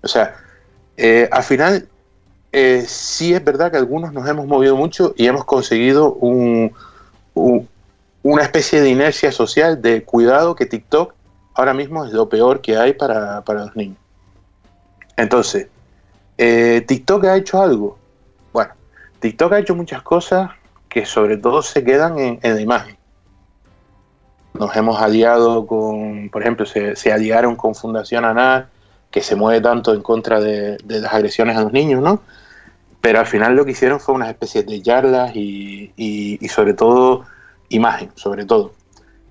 O sea, eh, al final eh, sí es verdad que algunos nos hemos movido mucho y hemos conseguido un, una especie de inercia social de cuidado que TikTok ahora mismo es lo peor que hay para, para los niños. Entonces, TikTok ha hecho algo. TikTok ha hecho muchas cosas que sobre todo se quedan en, la imagen. Nos hemos aliado con, por ejemplo, se, se aliaron con Fundación ANAR, que se mueve tanto en contra de, las agresiones a los niños, ¿no? Pero al final lo que hicieron fue una especie de charlas y, y sobre todo imagen, sobre todo.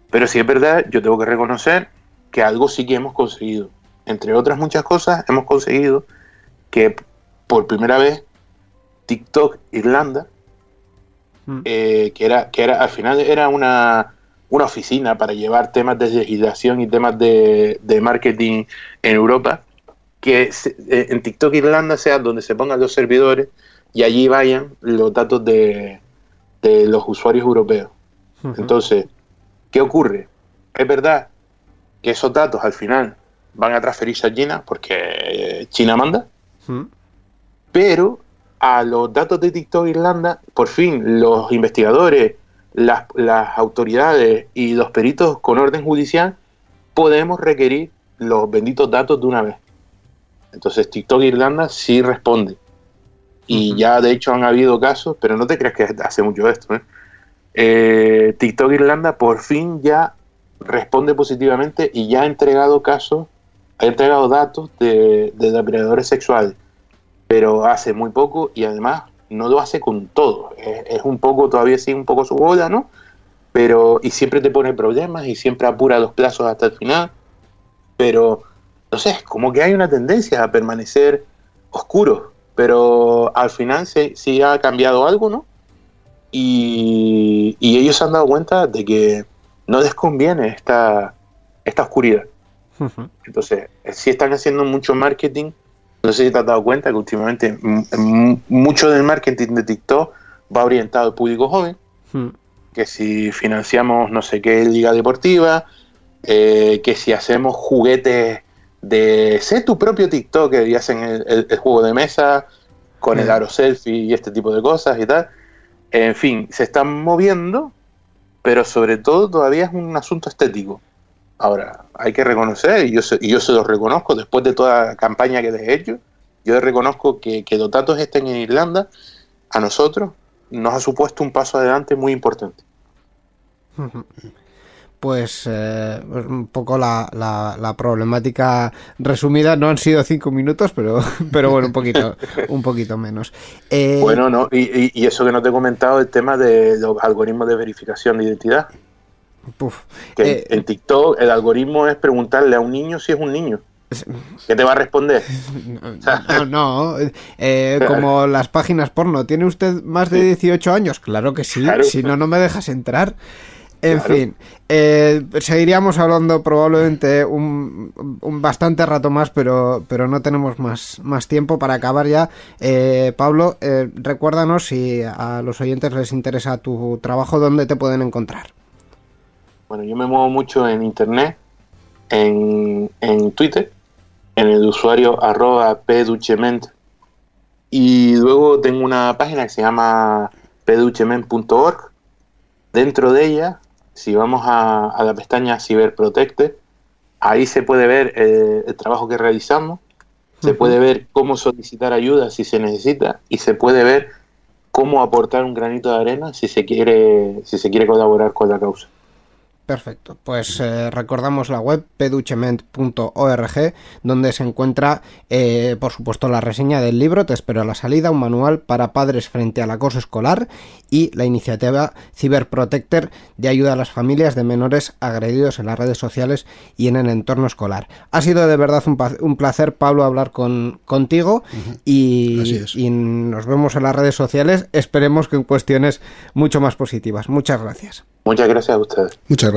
Pero sí es verdad, yo tengo que reconocer que algo sí que hemos conseguido. Entre otras muchas cosas, hemos conseguido que por primera vez TikTok Irlanda, mm. eh, que, era, que era, al final era una, una oficina para llevar temas de legislación y temas de, marketing en Europa, que eh, en TikTok Irlanda sea donde se pongan los servidores y allí vayan los datos de, los usuarios europeos. Entonces, ¿qué ocurre? Es verdad que esos datos al final van a transferirse a China porque eh, China manda, pero a los datos de TikTok Irlanda, por fin los investigadores, las, autoridades y los peritos con orden judicial podemos requerir los benditos datos de una vez. Entonces TikTok Irlanda sí responde. Y ya de hecho han habido casos, pero no te creas que hace mucho esto. ¿eh? Eh, TikTok Irlanda por fin ya responde positivamente y ya ha entregado casos, ha entregado datos de, de depredadores sexuales pero hace muy poco y además no lo hace con todo. Es, un poco, todavía sigue un poco su bola, ¿no? Pero, y siempre te pone problemas y siempre apura los plazos hasta el final. Pero, no sé, es como que hay una tendencia a permanecer oscuro. Pero al final sí, ha cambiado algo, ¿no? Y, y, ellos se han dado cuenta de que no les conviene esta, esta oscuridad. Entonces, sí están haciendo mucho marketing no sé si te has dado cuenta que últimamente mucho del marketing de TikTok va orientado al público joven. Hmm. Que si financiamos no sé qué liga deportiva, eh, que si hacemos juguetes de ser tu propio TikToker y hacen el, el- el juego de mesa con el aro selfie y este tipo de cosas y tal. En fin, se están moviendo, pero sobre todo todavía es un asunto estético. Ahora, hay que reconocer, y yo se, y yo se lo reconozco después de toda la campaña que les he hecho, yo reconozco que, que los datos estén en Irlanda, a nosotros nos ha supuesto un paso adelante muy importante. Pues eh, pues un poco la, la- la problemática resumida. No han sido cinco minutos, pero, pero bueno, un poquito, un poquito menos. Eh, Bueno, no, y- y eso que no te he comentado, el tema de los algoritmos de verificación de identidad. Que eh, en TikTok el algoritmo es preguntarle a un niño si es un niño. ¿Qué te va a responder? No, no, eh, como las páginas porno. ¿Tiene usted más de 18 años? Claro que sí, Claro. si no, no me dejas entrar. En Claro. fin, eh, seguiríamos hablando probablemente un, un bastante rato más, pero, pero no tenemos más, más tiempo para acabar ya. Eh, Pablo, recuérdanos si a los oyentes les interesa tu trabajo, ¿dónde te pueden encontrar? Bueno, yo me muevo mucho en internet, en, en Twitter, en el usuario arroba pduchement y luego tengo una página que se llama pduchement.org. Dentro de ella, si vamos a, a la pestaña Cyberprotecte, ahí se puede ver eh, el trabajo que realizamos, se puede ver cómo solicitar ayuda si se necesita y se puede ver cómo aportar un granito de arena si se quiere, si se quiere colaborar con la causa. Perfecto, pues eh, recordamos la web peduchement.org donde se encuentra eh, por supuesto la reseña del libro Te espero a la salida, un manual para padres frente al acoso escolar y la iniciativa Cyberprotector de ayuda a las familias de menores agredidos en las redes sociales y en el entorno escolar. Ha sido de verdad un, placer Pablo hablar con, contigo y nos vemos en las redes sociales, esperemos que en cuestiones mucho más positivas. Muchas gracias. Muchas gracias a ustedes. Muchas gracias.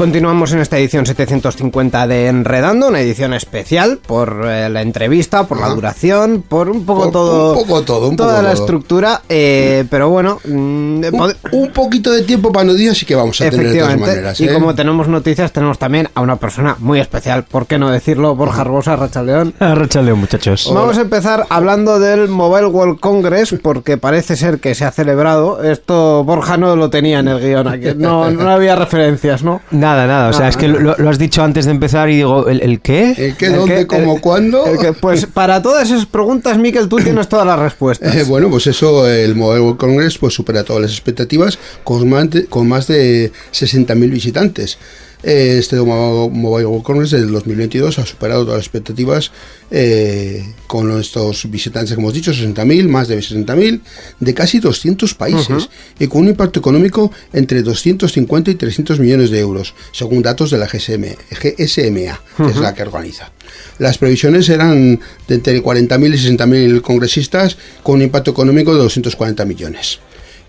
Continuamos en esta edición 750 de Enredando, una edición especial por eh, la entrevista, por la duración, por un poco Por- todo. un poco todo, un toda poco la todo. estructura, eh, pero bueno, mm, Un, pod- un poquito de tiempo para noticias sí que vamos a tener de todas maneras. y ¿eh? como tenemos noticias, tenemos también a una persona muy especial, ¿por qué no decirlo? Borja Arbosa, Racha León. Racha León, muchachos. Vamos a empezar hablando del Mobile World Congress, porque parece ser que se ha celebrado. Esto Borja no lo tenía en el guion, aquí. No, no había referencias, ¿no? Nada, nada. O sea, Nada, es que lo, lo has dicho antes de empezar y digo, ¿el, el qué? ¿El qué, El dónde, cómo, el- cuándo? pues para todas esas preguntas, Miquel, tú tienes todas las respuestas. Eh, bueno, pues eso, el Mobile World Congress pues supera todas las expectativas con más de, con más de 60.000 visitantes. Eh, Este Mo- Mobile World Congress del 2022 ha superado todas las expectativas eh, con estos visitantes que hemos dicho, 60.000, más de 60.000, de casi 200 países y con un impacto económico entre 250 y 300 millones de euros, según datos de la GSM, GSMA, que es la que organiza. Las previsiones eran de entre 40.000 y 60.000 congresistas con un impacto económico de 240 millones.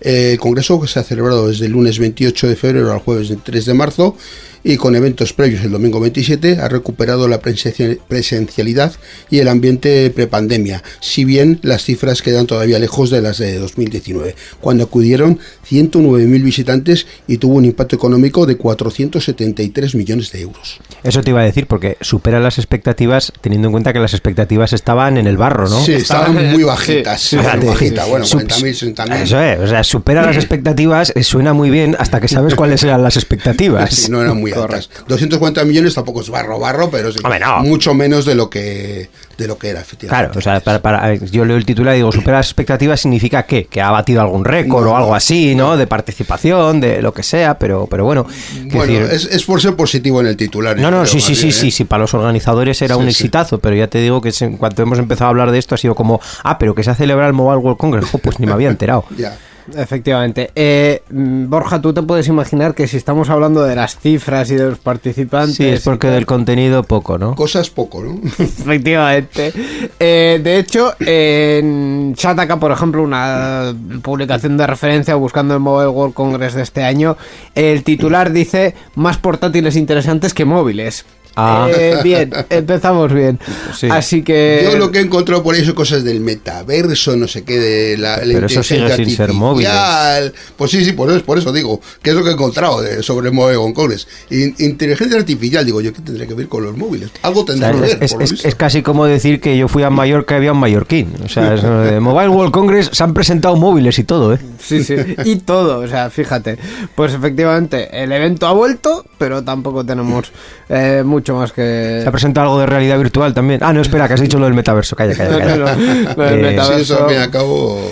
El congreso que se ha celebrado desde el lunes 28 de febrero al jueves 3 de marzo y con eventos previos el domingo 27 ha recuperado la presencia- presencialidad y el ambiente prepandemia, si bien las cifras quedan todavía lejos de las de 2019, cuando acudieron 109.000 visitantes y tuvo un impacto económico de 473 millones de euros. Eso te iba a decir, porque supera las expectativas, teniendo en cuenta que las expectativas estaban en el barro, ¿no? Sí, estaban muy bajitas. sí, muy Fíjate, bajitas. Bueno, sup- 40.000, 60.000. Eso es, o sea, supera las expectativas, eh, suena muy bien hasta que sabes cuáles eran las expectativas. Sí, no eran muy muy altas. Correcto. 240 millones tampoco es barro barro, pero sí, Hombre, no. mucho menos de lo que de lo que era efectivamente. Claro, o sea, para, para- yo leo el titular y digo, supera las expectativas significa ¿qué? que ha batido algún récord No, o algo así, ¿no? De participación, de lo que sea, pero, pero bueno. Bueno, decir- es, es por ser positivo en el titular. No, no, creo, sí, sí, sí, bien, sí, ¿eh? sí, para los organizadores era Sí, un sí. exitazo, pero ya te digo que en cuanto hemos empezado a hablar de esto ha sido como, ah, pero que se ha celebrado el Mobile World Congress, pues ni me había enterado. Ya. Efectivamente. Eh, mm, Borja, tú te puedes imaginar que si estamos hablando de las cifras y de los participantes... Sí, es porque del contenido poco, ¿no? Cosas poco, ¿no? Efectivamente. Eh, de hecho, en Shataka, por ejemplo, una publicación de referencia buscando el Mobile World Congress de este año, el titular dice más portátiles interesantes que móviles. Ah. Eh, bien, empezamos bien. Sí. Así que... Yo lo que he encontrado por ahí son cosas del metaverso, no sé qué, de la, la Pero eso sigue inteligencia sin ser artificial. Pues sí, sí, por eso, por eso digo, que es lo que he encontrado de- sobre el Mobile Congress. In- inteligencia artificial, digo yo, ¿qué tendrá que ver con los móviles? Algo O tendrá sea, que es, ver, es- por lo es- es casi como decir que yo fui a Mallorca y había un mallorquín. O sea, es, de Mobile World Congress se han presentado móviles y todo, ¿eh? Sí, sí, y todo, o sea, fíjate. Pues efectivamente, el evento ha vuelto, pero tampoco tenemos eh, mucho más que... Se ha presentado algo de realidad virtual también. Ah, no, espera, que has dicho lo del metaverso. Calla, calla, calla. no, no, lo del Eh, metaverso. Sí, eso al fin y al cabo.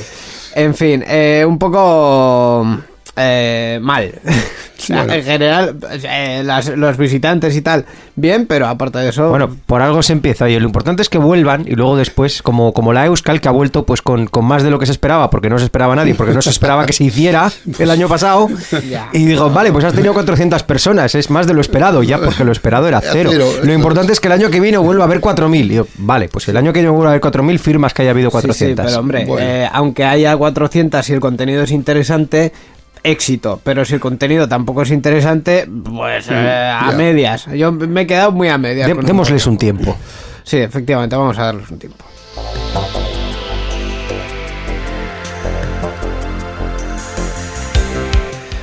En fin, eh, un poco eh, mal. Bueno. En general, eh, las- los visitantes y tal, bien, pero aparte de eso... Bueno, por algo se empieza y lo importante es que vuelvan y luego después, como, como la Euskal que ha vuelto pues con, con más de lo que se esperaba, porque no se esperaba nadie, porque no se esperaba que se hiciera el año pasado. Ya. Y digo, vale, pues has tenido 400 personas, es más de lo esperado ya, porque lo esperado era cero. cero, Lo importante es que el año que viene vuelva a haber 4.000. Y digo, vale, pues el año que viene vuelva a haber 4.000, firmas que haya habido Sí, sí, 400. pero hombre, Bueno. eh, aunque haya 400 y el contenido es interesante, éxito. Pero si el contenido tampoco es interesante, pues eh, a medias. Yo me he quedado muy a medias. De- con el démosles un tiempo. Sí, efectivamente, vamos a darles un tiempo.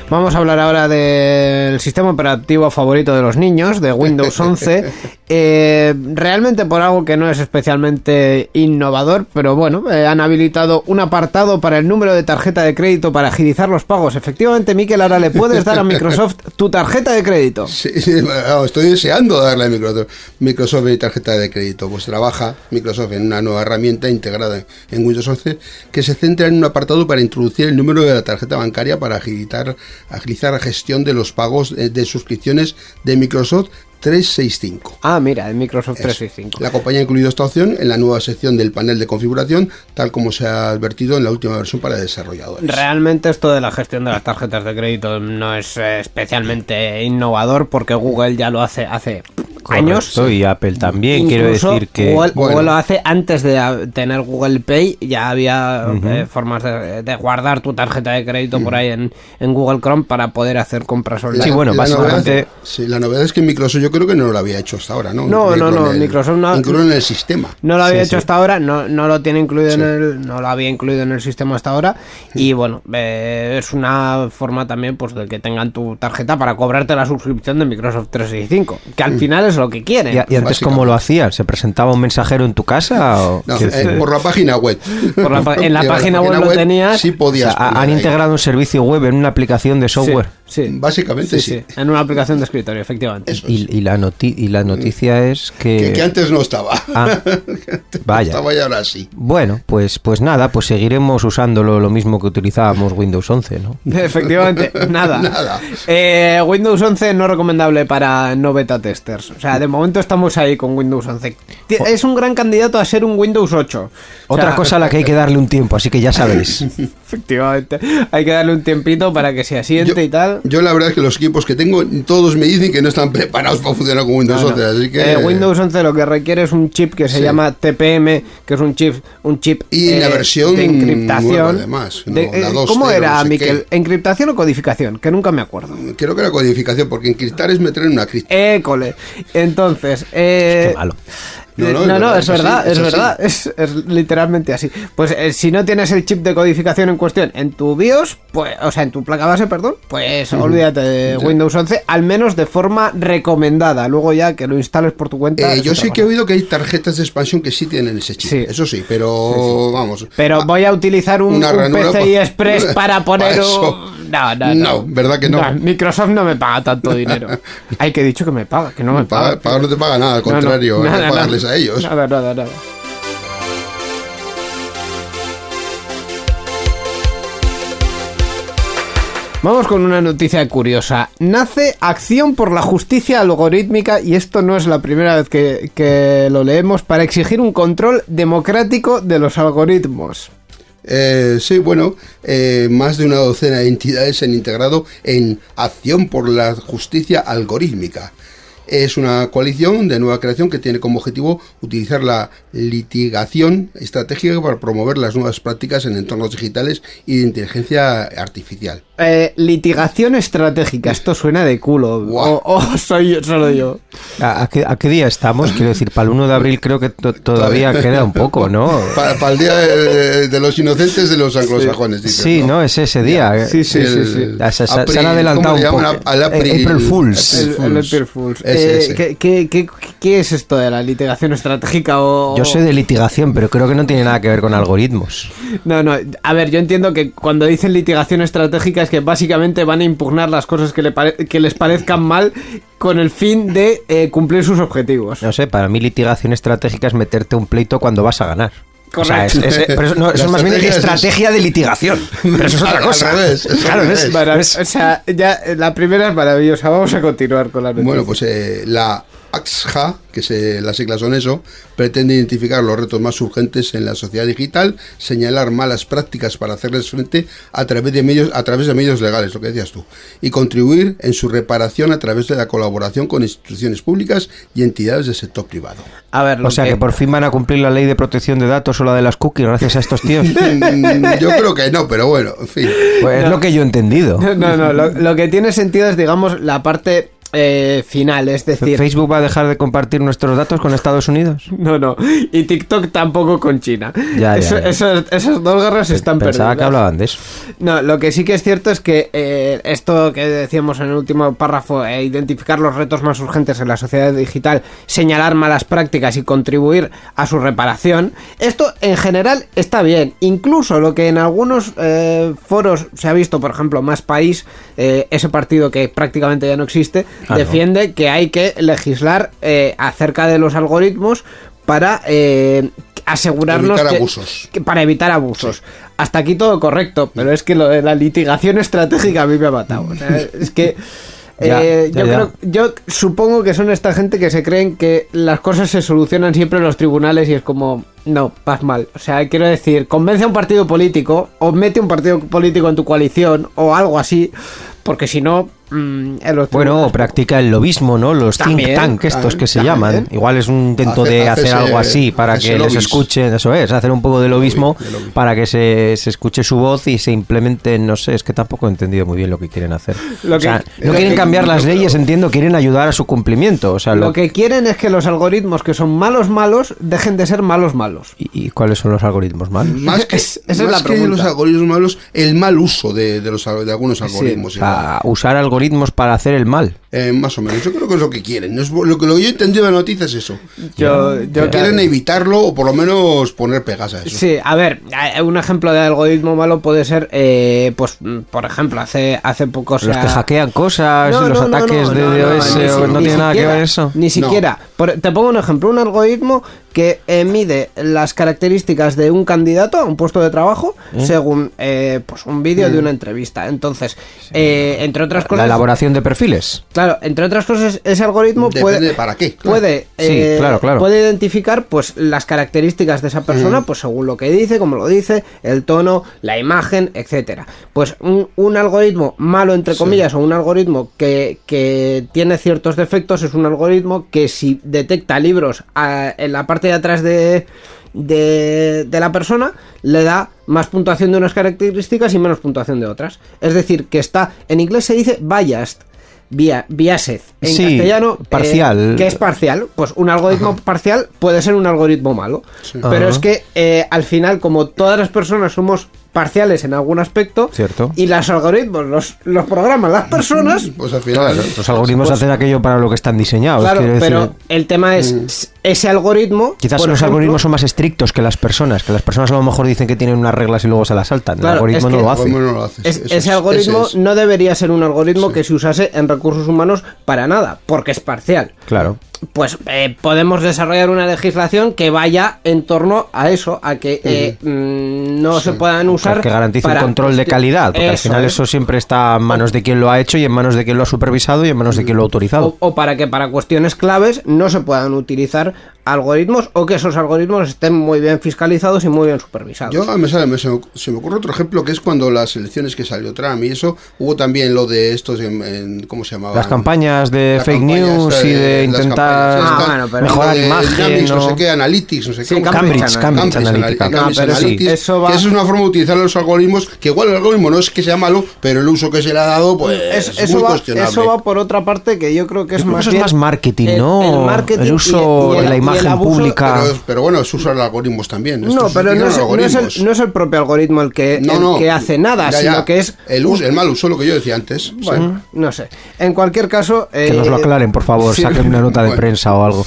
Vamos a hablar ahora del sistema operativo favorito de los niños, de Windows 11. Eh, realmente por algo que no es especialmente innovador, pero bueno, eh, han habilitado un apartado para el número de tarjeta de crédito para agilizar los pagos. Efectivamente, Miquel, ahora le puedes dar a Microsoft tu tarjeta de crédito. Sí, sí, bueno, estoy deseando darle a Microsoft, Microsoft mi tarjeta de crédito. Pues trabaja Microsoft en una nueva herramienta integrada en Windows 11 que se centra en un apartado para introducir el número de la tarjeta bancaria para agilitar, agilizar la gestión de los pagos eh, de suscripciones de Microsoft 365. Ah, mira, el Microsoft Eso. 365. La compañía ha incluido esta opción en la nueva sección del panel de configuración, tal como se ha advertido en la última versión para desarrolladores. Realmente esto de la gestión de las tarjetas de crédito no es eh, especialmente innovador porque Google ya lo hace hace años. Correcto, y Apple también, quiero decir que... Google, Bueno. Google lo hace antes de tener Google Pay, ya había eh, formas de, de guardar tu tarjeta de crédito por ahí en, en Google Chrome para poder hacer compras online. Sí, bueno, básicamente- Novedad, sí, la novedad es que Microsoft yo creo que no lo había hecho hasta ahora, ¿no? No, no, no, el- Microsoft no- Incluirlo en el sistema. No lo había Sí, hecho sí. hasta ahora, no, no lo tiene incluido en el, no lo había incluido en el sistema hasta ahora. Y bueno, eh, es una forma también pues de que tengan tu tarjeta para cobrarte la suscripción de Microsoft 365, que al final es lo que quieren. ¿Y, y antes cómo lo hacían? ¿Se presentaba un mensajero en tu casa? O... No, eh, por la página web. Por la pa- en la página web lo tenías. Sí o podías. sea, han ahí. integrado un servicio web en una aplicación de software. sí. Básicamente Sí, sí. sí, en una aplicación de escritorio, efectivamente. Eso es. Y, y la noti- y la noticia es que... Que, que antes no estaba. Ah, vaya. Estaba y ahora sí. Bueno, pues, pues nada, pues seguiremos usándolo lo mismo que utilizábamos Windows 11, ¿no? Efectivamente, nada. Nada. Eh, Windows 11 no recomendable para no beta testers. O sea, de momento estamos ahí con Windows 11. Ti- Es un gran candidato a ser un Windows 8. O Otra sea, cosa a la que hay que darle un tiempo, así que ya sabéis. Efectivamente. Hay que darle un tiempito para que se asiente y tal. yo la verdad es que los equipos que tengo, todos me dicen que no están preparados para funcionar con Windows No, no. 11, así que... Eh, Windows 11 lo que requiere es un chip que se Sí. llama TPM, que es un chip, un chip Y eh, la versión de encriptación. además, ¿no? De- La eh, 2.0, ¿Cómo era, no sé Miquel? qué. ¿Encriptación o codificación? Que nunca me acuerdo. Creo que era codificación, porque encriptar es meter en una cripta. École. Entonces, eh, Qué malo. Eh, No, no, es, verdad, es, verdad, es, es literalmente así. Pues eh, si no tienes el chip de codificación en cuestión en tu BIOS, pues, o sea, en tu placa base, perdón, pues olvídate de Windows 11, al menos de forma recomendada. Luego ya que lo instales por tu cuenta. Eh, yo sí que he oído que hay tarjetas de expansión que sí tienen ese chip. Sí. Eso sí, pero vamos. Pero Ah, voy a utilizar un, una un PCI pa- Express para poner para un... No, no, no. No, ¿verdad que no? Microsoft no me paga tanto dinero. Ay, que dicho que me paga, que no me paga. Pagar, pagar no te paga nada, al No, no, contrario, hay nada, que pagarles nada. A ellos. Nada, nada, nada. Vamos con una noticia curiosa. Nace Acción por la Justicia Algorítmica, y esto no es la primera vez que, que lo leemos, para exigir un control democrático de los algoritmos. Eh, sí, bueno, eh, más de una docena de entidades se han integrado en Acción por la Justicia Algorítmica. Es una coalición de nueva creación que tiene como objetivo utilizar la litigación estratégica para promover las nuevas prácticas en entornos digitales y de inteligencia artificial. Eh, litigación estratégica, esto suena de culo. Guau. O, o soy yo- solo yo. ¿A, a qué, a qué día estamos? Quiero decir, para el 1 de abril creo que to- todavía queda un poco, ¿no? Para, el Día de, de los Inocentes de los anglosajones, dices, Sí, ¿no? Es ese día. eh. Sí, sí, sí, sí. Ya Se, se- se han adelantado ¿cómo le un poco. April- April Fools. El, April el Fools. April Fools. Ese, ese. ¿qué, qué, qué, qué es esto de la litigación estratégica o...? Yo soy de litigación, pero creo que no tiene nada que ver con algoritmos. No, no, a ver, yo entiendo que cuando dicen litigación estratégica es que básicamente van a impugnar las cosas que, le que les parezcan mal con el fin de eh, cumplir sus objetivos. No sé, para mí litigación estratégica es meterte un pleito cuando vas a ganar. O sea, es, Correcto. es- pero eso, no, eso La es más bien estrategia es estrategia de litigación. Pero eso es otra cosa. al revés, Claro, es- o sea, ya la primera es maravillosa. Vamos a continuar con la noticia. Bueno, pues eh, la AXHA, que se, las siglas son eso, pretende identificar los retos más urgentes en la sociedad digital, señalar malas prácticas para hacerles frente a través de medios, a través de medios legales, lo que decías tú, y contribuir en su reparación a través de la colaboración con instituciones públicas y entidades del sector privado. a ver, O sea, que por fin van a cumplir la ley de protección de datos o la de las cookies gracias a estos tíos. Mm, Yo creo que no, pero bueno, en fin. Pues es lo que yo he entendido. No, no, lo, lo que tiene sentido es, digamos, la parte eh, final, es decir... ¿Facebook va a dejar de compartir nuestros datos con Estados Unidos? No, no. Y TikTok tampoco con China. Ya, ya, Eso- ya. Dos guerras están Pensaba que hablaban de eso. No, lo que sí que es cierto es que eh, esto que decíamos en el último párrafo, eh, identificar los retos más urgentes en la sociedad digital, señalar malas prácticas y contribuir a su reparación, esto en general está bien. Incluso lo que en algunos eh, foros se ha visto, por ejemplo, Más País, ese partido que prácticamente ya no existe, Ah, no. defiende que hay que legislar eh, acerca de los algoritmos para eh, asegurarnos Evitar que- abusos. que- para evitar abusos. Hasta aquí todo correcto, pero es que lo de la litigación estratégica a mí me ha matado. O sea, es que Ya, eh, ya, yo, ya. creo- yo supongo que son esta gente que se creen que las cosas se solucionan siempre en los tribunales y es como, no, vas mal. O sea, quiero decir, convence a un partido político o mete un partido político en tu coalición o algo así, porque si no, mm, en los Bueno, practica el lobismo, ¿no? Los También, think tank estos que se también. llaman. Igual es un intento Hace- de hacer algo así para que les lobbies. escuchen, eso es, hacer un poco de lobismo lobby. para que se, se escuche su voz y se implementen, no sé, es que tampoco he entendido muy bien lo que quieren hacer. Lo o sea, no quieren que- cambiar las leyes, creo- entiendo, quieren ayudar a su cumplimiento. O sea, lo, Lo que quieren es que los algoritmos que son malos malos dejen de ser malos malos. ¿Y, y cuáles son los algoritmos malos? Más que, Es- esa es más la que pregunta. los algoritmos malos, el mal uso de, de los, de algunos algoritmos. Para usar algoritmos para hacer el mal. Eh, más o menos, yo creo que es lo que quieren. Es lo que lo que yo he entendido de la noticia es eso. Yo, yo Que quieren evitarlo o por lo menos poner pegas a eso. Sí, a ver, eh, un ejemplo de algoritmo malo puede ser, eh, pues, mm, por ejemplo, hace, hace poco... los sea- que hackean cosas, No, los no, ataques no, de no, no, DOS, no tiene nada que ver eso. Ni siquiera. Por- te pongo un ejemplo, un algoritmo que eh, mide las características de un candidato a un puesto de trabajo según eh, pues un vídeo de una entrevista. Entonces, eh, entre otras La cosas... elaboración de perfiles. Claro, entre otras cosas, ese algoritmo Depende puede, de para qué, claro. puede, Sí, eh, claro, claro. puede identificar pues las características de esa persona, pues según lo que dice, como lo dice, el tono, la imagen, etcétera. Pues un, un algoritmo malo entre comillas o un algoritmo que, que tiene ciertos defectos es un algoritmo que si detecta libros ah, en la parte de atrás de de, de la persona le da más puntuación de unas características y menos puntuación de otras. Es decir, que está, en inglés se dice biased, vía, vía SED. En Sí, castellano, eh, parcial. que es parcial. Pues un algoritmo parcial puede ser un algoritmo malo. Pero Ajá. es que eh, al final, como todas las personas somos parciales en algún aspecto, Cierto. y los algoritmos los, los programan las personas, Pues al final. Los algoritmos hacen aquello para lo que están diseñados. claro, decir. pero el tema es s- ese algoritmo. Quizás los ejemplo, algoritmos son más estrictos que las personas, que las personas a lo mejor dicen que tienen unas reglas y luego se las saltan. Claro, el algoritmo es no lo hace. No lo. Es- ese es, algoritmo ese es. no debería ser un algoritmo que se usase en recursos humanos para nada, porque es parcial. Claro. Pues eh, podemos desarrollar una legislación que vaya en torno a eso, a que eh, mm, no se puedan usar. que garantice para- un control de calidad, porque al final es. eso siempre está en manos de quien lo ha hecho y en manos de quien lo ha supervisado y en manos de quien lo ha autorizado. O, o para que para cuestiones claves no se puedan utilizar algoritmos o que esos algoritmos estén muy bien fiscalizados y muy bien supervisados. Yo me sale, me- se, me, se me ocurre otro ejemplo que es cuando las elecciones que salió Trump y eso, hubo también lo de estos en, en- ¿cómo se llamaba? Las campañas de Las fake campañas, news y eh, de intentar Ah, estas, bueno, pero- mejorar de imagen. Dynamics, no ¿no? sé qué, Analytics, no sé Sí, qué. Cambridge Cambridge, Analytica. Cambridge Analytica. Analytica, No, pero sí, Analytics, eso va- que eso es una forma de utilizar los algoritmos, que igual el algoritmo no es que sea malo, pero el uso que se le ha dado, pues Es- es, eso, muy va, cuestionable. eso va por otra parte que yo creo que es Yo creo que más eso es bien más marketing, el- ¿no? el marketing El uso de la el imagen abuso- pública. Pero, pero bueno, es usar algoritmos también. No, pero no es, no es el, no es el propio algoritmo el que, No, el no. que hace nada, Ya, ya. sino que es... El, uso, el mal uso, lo que yo decía antes. Bueno, no sé. En cualquier caso... Que eh, nos lo aclaren, por favor, sí. saquen una nota de Bueno. prensa o algo.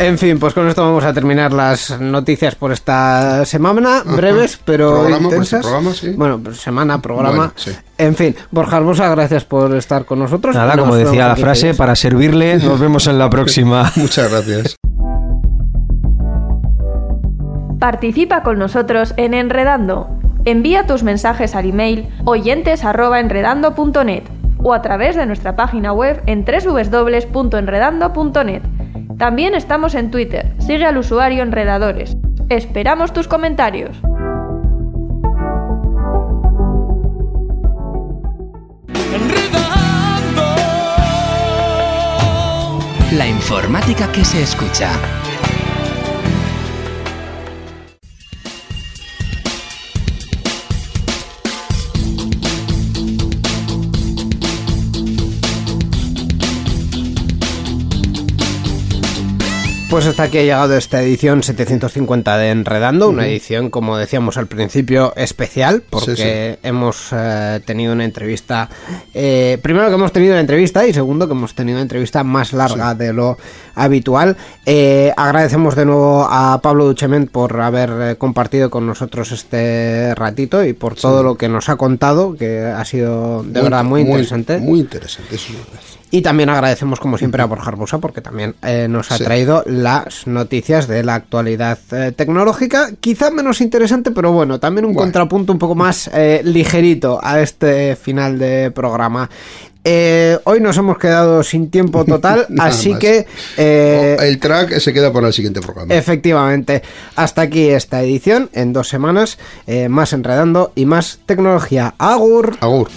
En fin, pues con esto vamos a terminar las noticias por esta semana, breves pero Programa, intensas. este programa, sí. Bueno, pues semana, programa. Bueno, sí. En fin, Borja Arbosa, gracias por estar con nosotros. Nada, Nos como decía la 15 frase, para servirle, nos vemos en la próxima. Muchas gracias. Participa con nosotros en Enredando. Envía tus mensajes al email oyentes@enredando.net o a través de nuestra página web en www.enredando.net. También estamos en Twitter. Sigue al usuario Enredadores. Esperamos tus comentarios. La informática que se escucha. Pues hasta aquí ha llegado esta edición 750 de Enredando, una edición, como decíamos al principio, especial, porque Sí, hemos eh, tenido una entrevista, eh, primero que hemos tenido una entrevista y segundo que hemos tenido una entrevista más larga de lo habitual. Eh, agradecemos de nuevo a Pablo Duchement por haber eh, compartido con nosotros este ratito y por todo lo que nos ha contado, que ha sido de verdad muy interesante. Muy interesante, eso es verdad. Y también agradecemos como siempre a Borja Arbusa porque también eh, nos ha Sí. traído las noticias de la actualidad eh, tecnológica, quizá menos interesante, pero bueno, también un Bueno. contrapunto un poco más eh, ligerito a este final de programa. Eh, hoy nos hemos quedado sin tiempo total, así más. que... eh, O el track se queda para el siguiente programa. Efectivamente, hasta aquí esta edición, en dos semanas, eh, más enredando y más tecnología. Agur. Agur.